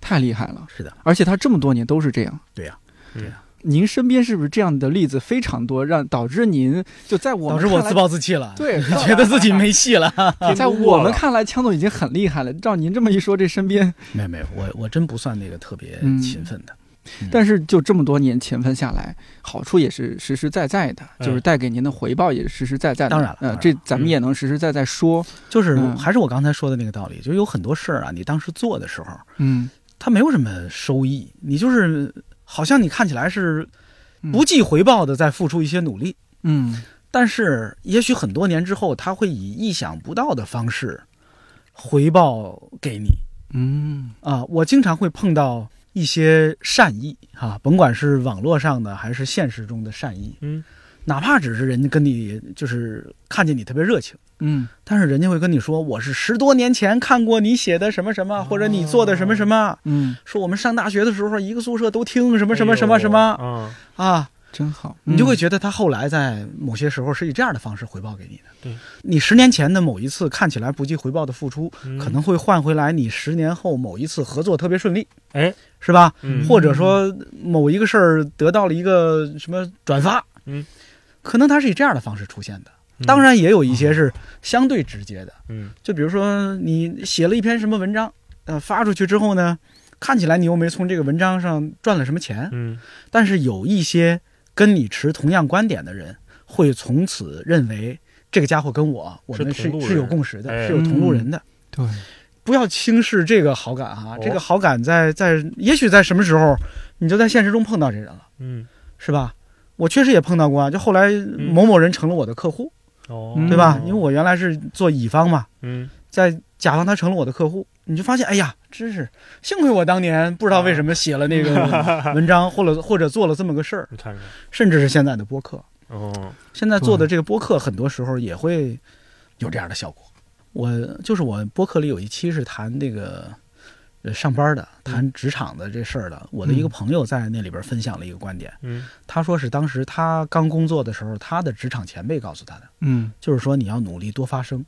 太厉害了。是的，而且他这么多年都是这样。对呀嗯对呀您身边是不是这样的例子非常多，让导致您就在我导致我自暴自弃了，对，觉得自己没戏了。在我们看来，枪总已经很厉害了。照您这么一说，这身边，没有没有，我我真不算那个特别嗯勤奋的。嗯但是就这么多年勤奋下来，好处也是实实在在的，嗯就是带给您的回报也是实实在在的。呃，当然了。这咱们也能实实在在说。就是嗯。还是我刚才说的那个道理，就是有很多事儿啊，你当时做的时候，嗯，它没有什么收益，你就是好像你看起来是嗯。不计回报的在付出一些努力，嗯。但是也许很多年之后，他会以意想不到的方式回报给你。嗯。啊，我经常会碰到一些善意啊，甭管是网络上的还是现实中的善意，嗯。哪怕只是人家跟你就是看见你特别热情，嗯。但是人家会跟你说，我是十多年前看过你写的什么什么，或者你做的什么什么，嗯，说我们上大学的时候一个宿舍都听什么什么什么什么啊，啊，真好。你就会嗯觉得他后来在某些时候是以这样的方式回报给你的。对，你十年前的某一次看起来不计回报的付出，嗯。可能会换回来你十年后某一次合作特别顺利，哎，是吧？嗯。或者说某一个事儿得到了一个什么转发，嗯，可能他是以这样的方式出现的。嗯。当然，也有一些是相对直接的，嗯。就比如说你写了一篇什么文章，呃，发出去之后呢，看起来你又没从这个文章上赚了什么钱，嗯。但是有一些跟你持同样观点的人，会从此认为这个家伙跟我我们是是有共识的，哎是有同路人的。对，不要轻视这个好感哈、哦这个好感在在也许在什么时候，你就在现实中碰到这人了，嗯是吧？我确实也碰到过啊，就后来某某人成了我的客户，哦，嗯对吧？因为我原来是做乙方嘛，嗯在甲方他成了我的客户，你就发现，哎呀，真是幸亏我当年不知道为什么写了那个 文章，或者或者做了这么个事儿，甚至是现在的播客，哦，现在做的这个播客，很多时候也会有这样的效果。我就是我播客里有一期是谈那个呃上班的，谈职场的这事儿的。我的一个朋友在那里边分享了一个观点，嗯。他说是当时他刚工作的时候，他的职场前辈告诉他的，嗯。就是说你要努力多发声，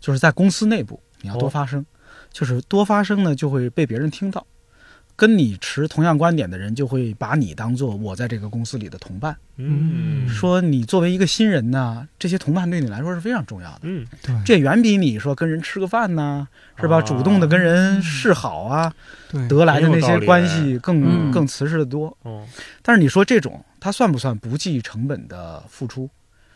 就是在公司内部你要多发声，就是多发声呢就会被别人听到。跟你持同样观点的人就会把你当做我在这个公司里的同伴，嗯。说你作为一个新人呢，这些同伴对你来说是非常重要的。嗯。对，这远比你说跟人吃个饭呐，是吧？啊。主动的跟人示好啊，对，得来的那些关系更嗯。更瓷实的多。哦。但是你说这种，它算不算不计成本的付出？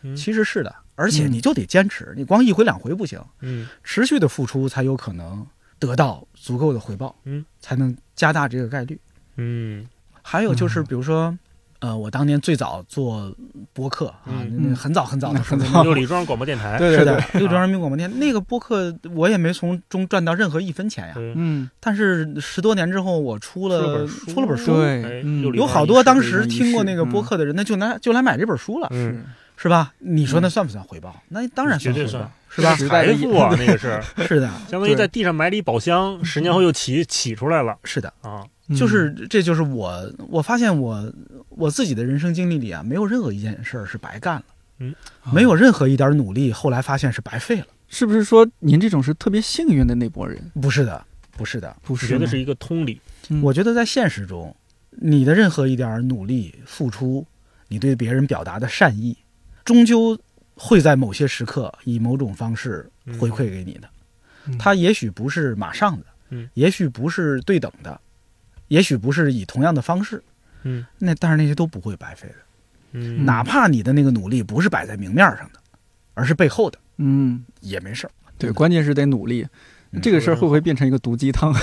嗯。其实是的，而且嗯。你就得坚持，你光一回两回不行，嗯。持续的付出才有可能得到足够的回报，嗯，才能加大这个概率。嗯。还有就是，嗯。比如说，呃，我当年最早做播客啊，很早很早的时候，六里庄广播电台，对对对，六里庄人民广播电台那个播客，我也没从中赚到任何一分钱呀。嗯，但是十多年之后，我出了出了本书，对，有好多当时听过那个播客的人，那就来就来买这本书了，嗯，是吧？你说那算不算回报？那当然绝对算，是吧？财富啊，那个是 是的，相当于在地上埋了一宝箱，十年后又起起出来了，是的啊。就是，这就是我，我发现我我自己的人生经历里啊，没有任何一件事儿是白干了，嗯，没有任何一点努力，后来发现是白费了。是不是说您这种是特别幸运的那波人？不是的，不是的，不是，觉得是一个通理。我觉得在现实中，你的任何一点努力付出，你对别人表达的善意，终究会在某些时刻以某种方式回馈给你的。它也许不是马上的，嗯，也许不是对等的。也许不是以同样的方式，嗯，那但是那些都不会白费的，嗯，哪怕你的那个努力不是摆在明面上的，而是背后的，嗯，也没事儿。对，关键是得努力。这个事儿会不会变成一个毒鸡汤？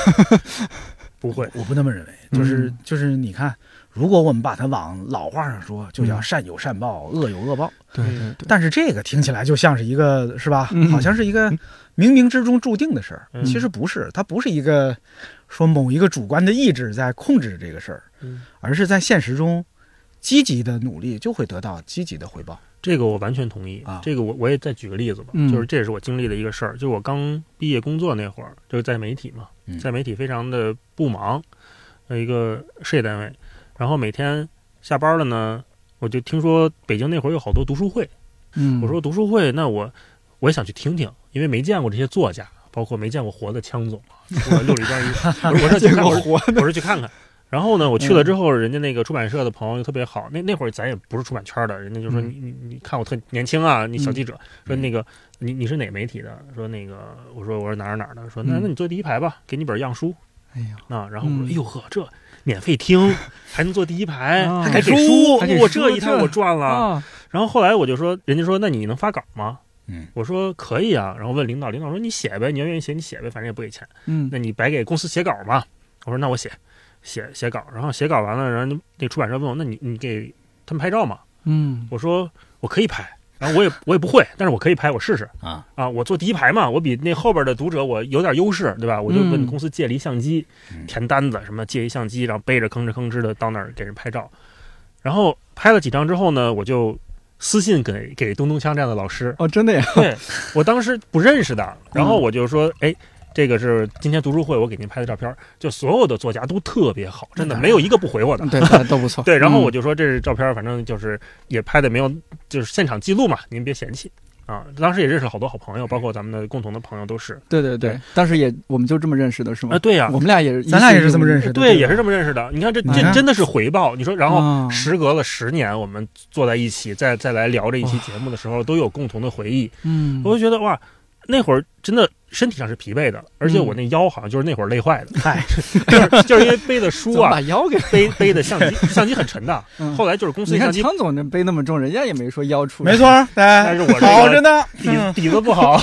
不会，我不那么认为。就是就是，你看，如果我们把它往老话上说，就叫善有善报，恶有恶报。对对对。但是这个听起来就像是一个，是吧？好像是一个冥冥之中注定的事儿。其实不是，它不是一个。说某一个主观的意志在控制这个事儿，而是在现实中积极的努力就会得到积极的回报。这个我完全同意啊。这个我我也再举个例子吧，就是这也是我经历的一个事儿。就我刚毕业工作那会儿，就是在媒体嘛，在媒体非常的不忙的一个事业单位，然后每天下班了呢，我就听说北京那会儿有好多读书会，嗯，我说读书会，那我我也想去听听，因为没见过这些作家。包括没见过活的枪总，我六里边一，我说去看，我说去看看。然后呢，我去了之后，人家那个出版社的朋友就特别好。那那会儿咱也不是出版圈的，人家就说你你你看我特年轻啊，你小记者，说那个你你是哪媒体的？说那个我说我是哪儿哪儿的？说那那你坐第一排吧，给你本样书。哎呀，那，然后我说哎呦呵，这免费听 还能坐第一排，还给书，我这一趟我赚了。然后后来我就说，人家说那你能发稿吗？嗯，我说可以啊，然后问领导，领导说你写呗，你要愿意写你写呗，反正也不给钱。嗯，那你白给公司写稿嘛？我说那我写，写写稿，然后写稿完了，然后那出版社问我，那你你给他们拍照吗？嗯，我说我可以拍，然后我也我也不会，但是我可以拍，我试试啊啊！我坐第一排嘛，我比那后边的读者我有点优势，对吧？我就问公司借了一相机，填单子什么借一相机，然后背着吭哧吭哧的到那儿给人拍照，然后拍了几张之后呢，我就。私信给给东东枪这样的老师哦，真的呀？对，我当时不认识的，然后我就说，哎，这个是今天读书会我给您拍的照片，就所有的作家都特别好，真的没有一个不回我的，对，都不错。对，然后我就说这是照片，反正就是也拍的没有，就是现场记录嘛，您别嫌弃。啊，当时也认识了好多好朋友，包括咱们的共同的朋友都是。对对对，当时也我们就这么认识的，是吗？啊，对呀，我们俩也是，咱俩也是这么认识的。对，也是这么认识的。你看这这真的是回报。你说，然后时隔了十年，我们坐在一起，再再来聊这一期节目的时候，都有共同的回忆。嗯，我就觉得哇。那会儿真的身体上是疲惫的，而且我那腰好像就是那会儿累坏的。嗨，就是就是因为背的书啊，把腰给背背的相机，相机很沉的。后来就是公司相机，枪总那背那么重，人家也没说腰出。没错，但是我好着呢，底底子不好。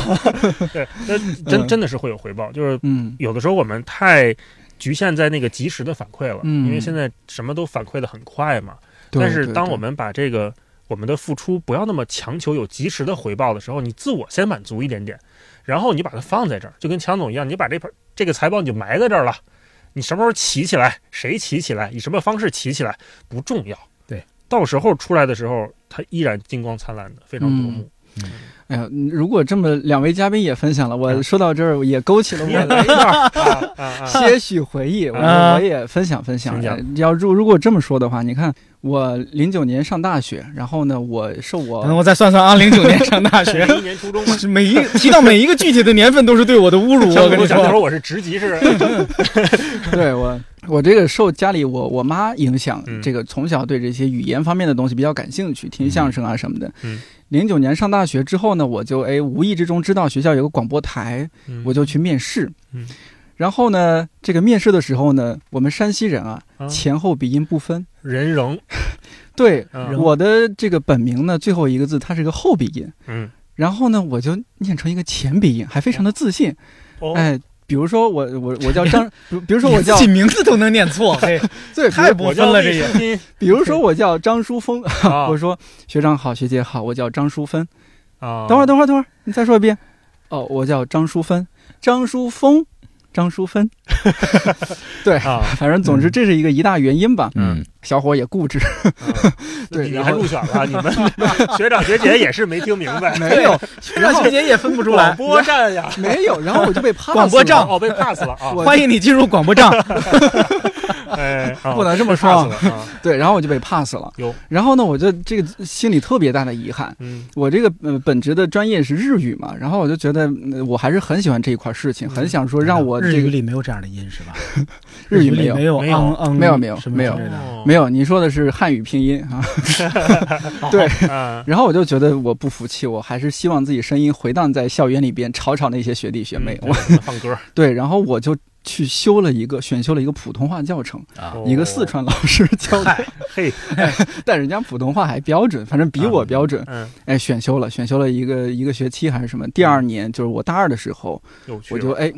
对，那真真的是会有回报。就是有的时候我们太局限在那个及时的反馈了，因为现在什么都反馈的很快嘛。但是当我们把这个我们的付出不要那么强求有及时的回报的时候，你自我先满足一点点。然后你把它放在这儿，就跟强总一样，你把这盘这个财报你就埋在这儿了。你什么时候起起来，谁起起来，以什么方式起起来不重要。对，到时候出来的时候，它依然金光灿烂的，非常夺目。嗯，哎呀，如果这么两位嘉宾也分享了，我说到这儿也勾起了我的一段 些许回忆，我我也分享分享。要如如果这么说的话，你看。我零九年上大学，然后呢，我受我，我再算算啊，零九年上大学，一年初中，每一提到每一个具体的年份都是对我的侮辱。我跟你说，那会儿我是职级是，对我，我这个受家里我我妈影响，这个从小对这些语言方面的东西比较感兴趣，听相声啊什么的。零九年上大学之后呢，我就哎无意之中知道学校有个广播台，我就去面试。然后呢，这个面试的时候呢，我们山西人啊，前后鼻音不分，人容。对，我的这个本名呢，最后一个字它是个后鼻音。嗯。然后呢，我就念成一个前鼻音，还非常的自信。哦。哎，比如说我我我叫张，比如说我叫自己名字都能念错，嘿，对，太不分了这也。比如说我叫张淑峰，我说学长好，学姐好，我叫张淑芬。啊，等会儿等会儿等会儿，你再说一遍。哦，我叫张淑芬，张淑峰。张淑芬，对，啊 反正总之这是一个一大原因吧。嗯，小伙也固执，对，你还入选了，你们学长学姐也是没听明白，没有，学长学姐也分不出来。广播站呀，没有，然后我就被 pass 了广播站，哦，被 pass 了啊！欢迎你进入广播站。哎，不能这么说。对，然后我就被 pass 了。有，然后呢，我就这个心里特别大的遗憾。嗯，我这个呃本职的专业是日语嘛，然后我就觉得我还是很喜欢这一块事情，很想说让我。日语里没有这样的音是吧？日语里没有，没有，没有，没有，没有，没有。你说的是汉语拼音啊？对。然后我就觉得我不服气，我还是希望自己声音回荡在校园里边，吵吵那些学弟学妹。我放歌。对，然后我就去修了一个选修了一个普通话教程，一个四川老师教的，嘿，但人家普通话还标准，反正比我标准。嗯。哎，选修了，选修了一个一个学期还是什么？第二年就是我大二的时候，我就哎。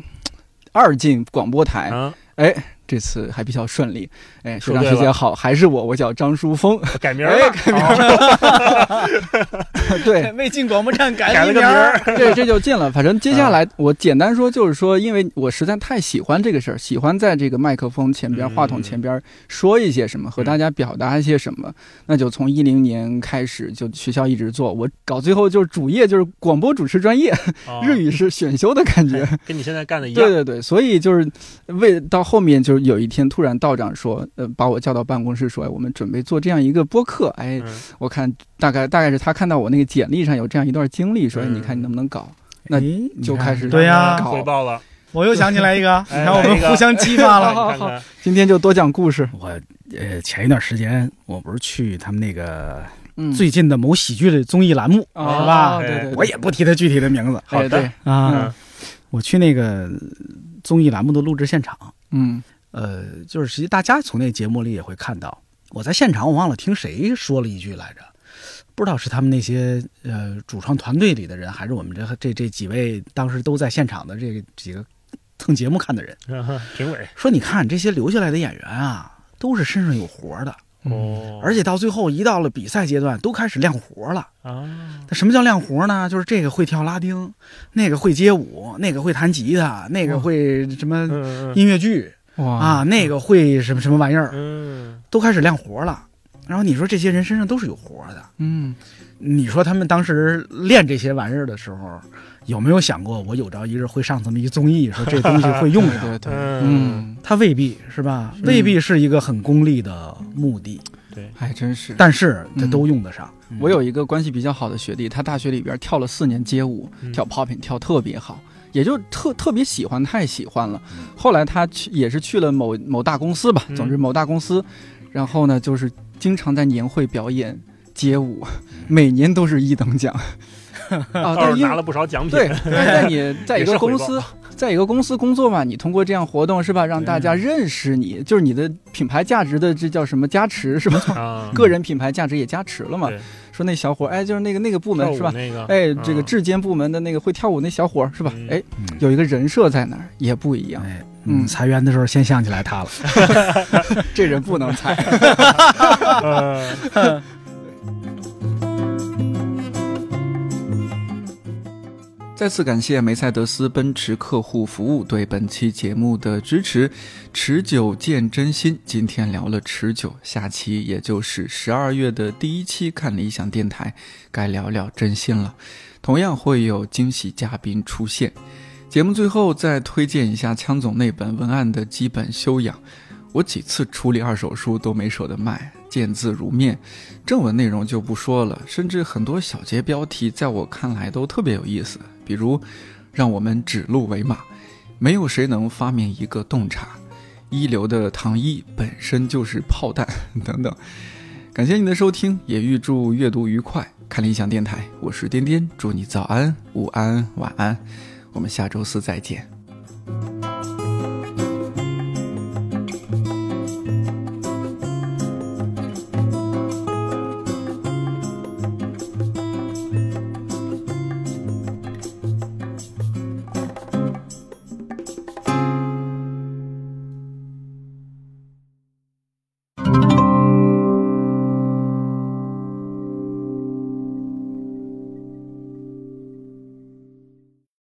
二进广播台，哎，这次还比较顺利。哎，学长学姐好，还是我，我叫张书峰，改名了，改名了。对，未进广播站改了个名儿，对，这就进了。反正接下来我简单说，就是说，因为我实在太喜欢这个事儿，喜欢在这个麦克风前边、话筒前边说一些什么，和大家表达一些什么，那就从一零年开始就学校一直做。我搞最后就是主业就是广播主持专业，日语是选修的感觉，跟你现在干的一样。对对对，所以就是为到后面就是有一天突然道长说，呃，把我叫到办公室说，我们准备做这样一个播客。哎，我看大概大概是他看到我那个简历上有这样一段经历，说，你看你能不能搞？那就开始对呀，汇报了。我又想起来一个，你看我们互相激发了。好好，今天就多讲故事。我呃，前一段时间我不是去他们那个最近的某喜剧的综艺栏目是吧？对对，我也不提他具体的名字。好的啊，我去那个综艺栏目的录制现场。嗯。呃，就是实际大家从那节目里也会看到，我在现场，我忘了听谁说了一句来着，不知道是他们那些呃主创团队里的人，还是我们这这这几位当时都在现场的这几个蹭节目看的人。评委说：“你看这些留下来的演员啊，都是身上有活的哦，而且到最后一到了比赛阶段，都开始亮活了啊。那什么叫亮活呢？就是这个会跳拉丁，那个会街舞，那个会弹吉他，那个会什么音乐剧。”啊，那个会什么什么玩意儿，嗯，都开始亮活了。然后你说这些人身上都是有活的，嗯，你说他们当时练这些玩意儿的时候，有没有想过我有朝一日会上这么一综艺，说这东西会用上？对对，嗯，他未必是吧？未必是一个很功利的目的，对，还真是。但是他都用得上。我有一个关系比较好的学弟，他大学里边跳了四年街舞，跳 popping 跳特别好。也就特特别喜欢，太喜欢了。后来他去也是去了某某大公司吧，总之某大公司，然后呢就是经常在年会表演街舞，每年都是一等奖。啊，拿了不少奖品。对，在你在一个公司，在一个公司工作嘛，你通过这样活动是吧，让大家认识你，就是你的品牌价值的这叫什么加持是吧？个人品牌价值也加持了嘛。说那小伙哎，就是那个那个部门是吧？哎，这个质监部门的那个会跳舞那小伙是吧？哎，有一个人设在那儿也不一样。嗯，裁员的时候先想起来他了，这人不能裁。再次感谢梅赛德斯奔驰客户服务对本期节目的支持。持久见真心，今天聊了持久，下期也就是十二月的第一期，看理想电台该聊聊真心了。同样会有惊喜嘉宾出现。节目最后再推荐一下枪总那本文案的基本修养。我几次处理二手书都没舍得卖，见字如面。正文内容就不说了，甚至很多小节标题在我看来都特别有意思。比如，让我们指鹿为马，没有谁能发明一个洞察，一流的糖衣本身就是炮弹 等等。感谢你的收听，也预祝阅读愉快。看理想电台，我是颠颠，祝你早安、午安、晚安。我们下周四再见。